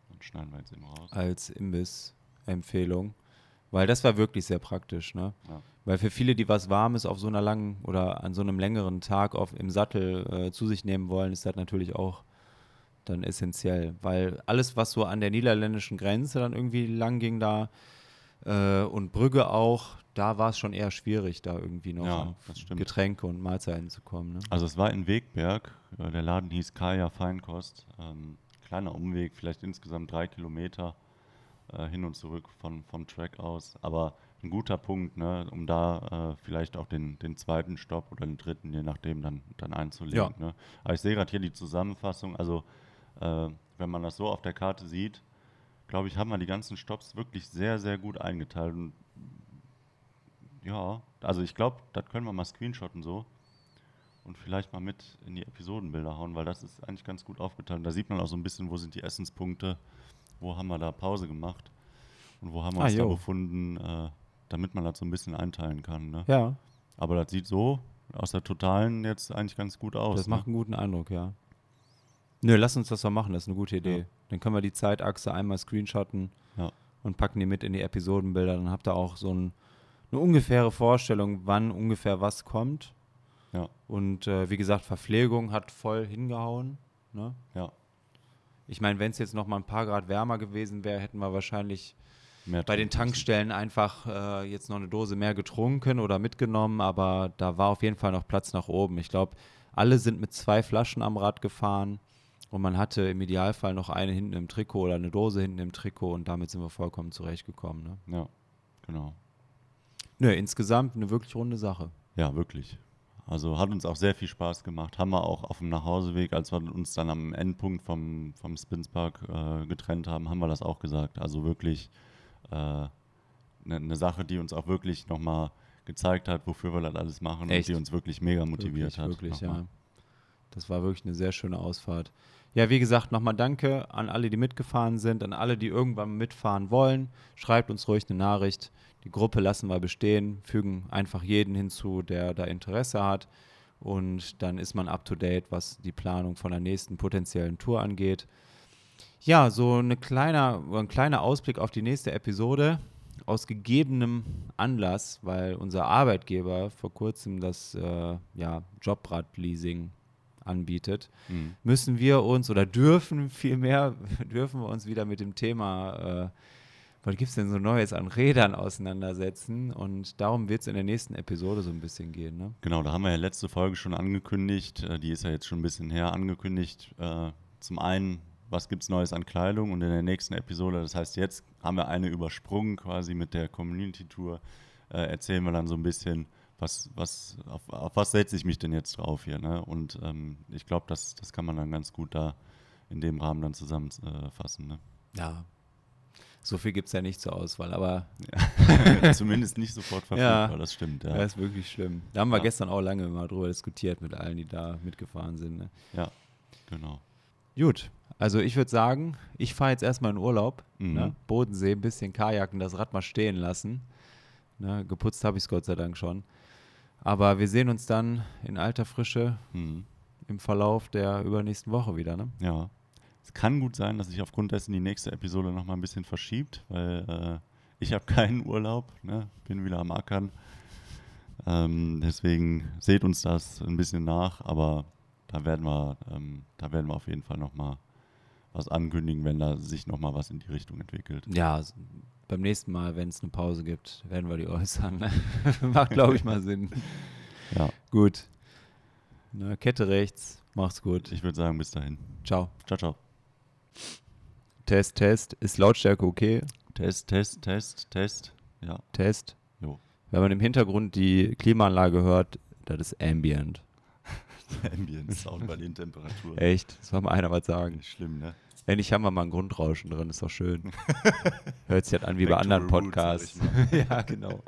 dann schneiden wir jetzt eben raus. Als Imbiss-Empfehlung. Weil das war wirklich sehr praktisch, ne? Ja. Weil für viele, die was Warmes auf so einer langen oder an so einem längeren Tag auf, im Sattel äh, zu sich nehmen wollen, ist das natürlich auch dann essentiell, weil alles, was so an der niederländischen Grenze dann irgendwie lang ging da äh, und Brügge auch, da war es schon eher schwierig, da irgendwie noch ja, Getränke und Mahlzeiten zu kommen. Ne? Also es war in Wegberg, äh, der Laden hieß Kaya Feinkost, ähm, kleiner Umweg, vielleicht insgesamt drei Kilometer äh, hin und zurück von, vom Track aus, aber ein guter Punkt, ne, um da äh, vielleicht auch den, den zweiten Stopp oder den dritten, je nachdem, dann, dann einzulegen. Ja. Ne? Aber ich sehe gerade hier die Zusammenfassung, also äh, wenn man das so auf der Karte sieht, glaube ich, haben wir die ganzen Stops wirklich sehr, sehr gut eingeteilt. Und ja, also ich glaube, das können wir mal screenshotten so und vielleicht mal mit in die Episodenbilder hauen, weil das ist eigentlich ganz gut aufgeteilt. Da sieht man auch so ein bisschen, wo sind die Essenspunkte, wo haben wir da Pause gemacht und wo haben wir Ah, uns da jo. befunden, äh, damit man das so ein bisschen einteilen kann. Ne? Ja, Aber das sieht so aus der Totalen jetzt eigentlich ganz gut aus. das ne? macht einen guten Eindruck, ja. Nö, lass uns das doch machen, das ist eine gute Idee. Ja. Dann können wir die Zeitachse einmal screenshotten Ja. und packen die mit in die Episodenbilder. Dann habt ihr auch so ein, eine ungefähre Vorstellung, wann ungefähr was kommt. Ja, Und äh, wie gesagt, Verpflegung hat voll hingehauen. Ne? ja. Ich meine, wenn es jetzt noch mal ein paar Grad wärmer gewesen wäre, hätten wir wahrscheinlich Mehr bei den. Tankstellen einfach äh, jetzt noch eine Dose mehr getrunken oder mitgenommen, aber da war auf jeden Fall noch Platz nach oben. Ich glaube, alle sind mit zwei Flaschen am Rad gefahren und man hatte im Idealfall noch eine hinten im Trikot oder eine Dose hinten im Trikot und damit sind wir vollkommen zurechtgekommen. Ne? Ja, genau. Nö, insgesamt eine wirklich runde Sache. Ja, wirklich. Also hat uns auch sehr viel Spaß gemacht. Haben wir auch auf dem Nachhauseweg, als wir uns dann am Endpunkt vom, vom Spinspark äh, getrennt haben, haben wir das auch gesagt. Also wirklich eine äh, ne Sache, die uns auch wirklich nochmal gezeigt hat, wofür wir das alles machen Echt? und die uns wirklich mega motiviert wirklich, hat. Wirklich, ja. Das war wirklich eine sehr schöne Ausfahrt. Ja, wie gesagt, nochmal danke an alle, die mitgefahren sind, an alle, die irgendwann mitfahren wollen. Schreibt uns ruhig eine Nachricht. Die Gruppe lassen wir bestehen, fügen einfach jeden hinzu, der da Interesse hat. Und dann ist man up to date, was die Planung von der nächsten potenziellen Tour angeht. Ja, so eine kleiner, ein kleiner Ausblick auf die nächste Episode. Aus gegebenem Anlass, weil unser Arbeitgeber vor kurzem das äh, ja, Jobrad-Leasing anbietet, Mhm. müssen wir uns oder dürfen vielmehr, *laughs* dürfen wir uns wieder mit dem Thema, äh, was gibt es denn so Neues an Rädern auseinandersetzen. Und darum wird es in der nächsten Episode so ein bisschen gehen. Ne? Genau, da haben wir ja letzte Folge schon angekündigt, äh, die ist ja jetzt schon ein bisschen her angekündigt. Äh, zum einen, was gibt es Neues an Kleidung und in der nächsten Episode, das heißt jetzt haben wir eine übersprungen quasi mit der Community Tour, äh, erzählen wir dann so ein bisschen, was, was, auf, auf was setze ich mich denn jetzt drauf hier. Ne? Und ähm, ich glaube, das, das kann man dann ganz gut da in dem Rahmen dann zusammenfassen. Ne? Ja. So viel gibt es ja nicht zur Auswahl, aber *laughs* Zumindest nicht sofort verfügbar, Ja. das stimmt. Ja, das ist wirklich schlimm. Da haben wir Ja. gestern auch lange mal drüber diskutiert mit allen, die da mitgefahren sind. Ne? ja genau. Gut, also ich würde sagen, ich fahre jetzt erstmal in Urlaub. Mhm. Ne? Bodensee, ein bisschen Kajaken, das Rad mal stehen lassen. Ne? Geputzt habe ich es Gott sei Dank schon. Aber wir sehen uns dann in alter Frische Mhm. im Verlauf der übernächsten Woche wieder. Ne? Ja. Es kann gut sein, dass sich aufgrund dessen die nächste Episode noch mal ein bisschen verschiebt, weil äh, ich habe *laughs* keinen Urlaub, ne? bin wieder am Ackern. Ähm, deswegen seht uns das ein bisschen nach, aber da werden wir, ähm, da werden wir auf jeden Fall noch mal was ankündigen, wenn da sich noch mal was in die Richtung entwickelt. Ja, beim nächsten Mal, wenn es eine Pause gibt, werden wir die äußern. Ne? *laughs* Macht, glaube ich, mal Sinn. Ja, Gut. Ne, Kette rechts, macht's gut. ich würde sagen, bis dahin. Ciao. Ciao, ciao. Test, Test. Ist Lautstärke okay? Test, Test, Test, Test. Ja, Test. jo. Wenn man im Hintergrund die Klimaanlage hört, das ist Ambient. *laughs* Ambient Sound bei den Temperaturen. Echt? Soll mal einer was sagen? Nicht schlimm, ne? Endlich haben wir mal ein Grundrauschen drin, ist doch schön. *laughs* Hört sich halt an wie bei Back to anderen Podcasts. *laughs* ja, genau.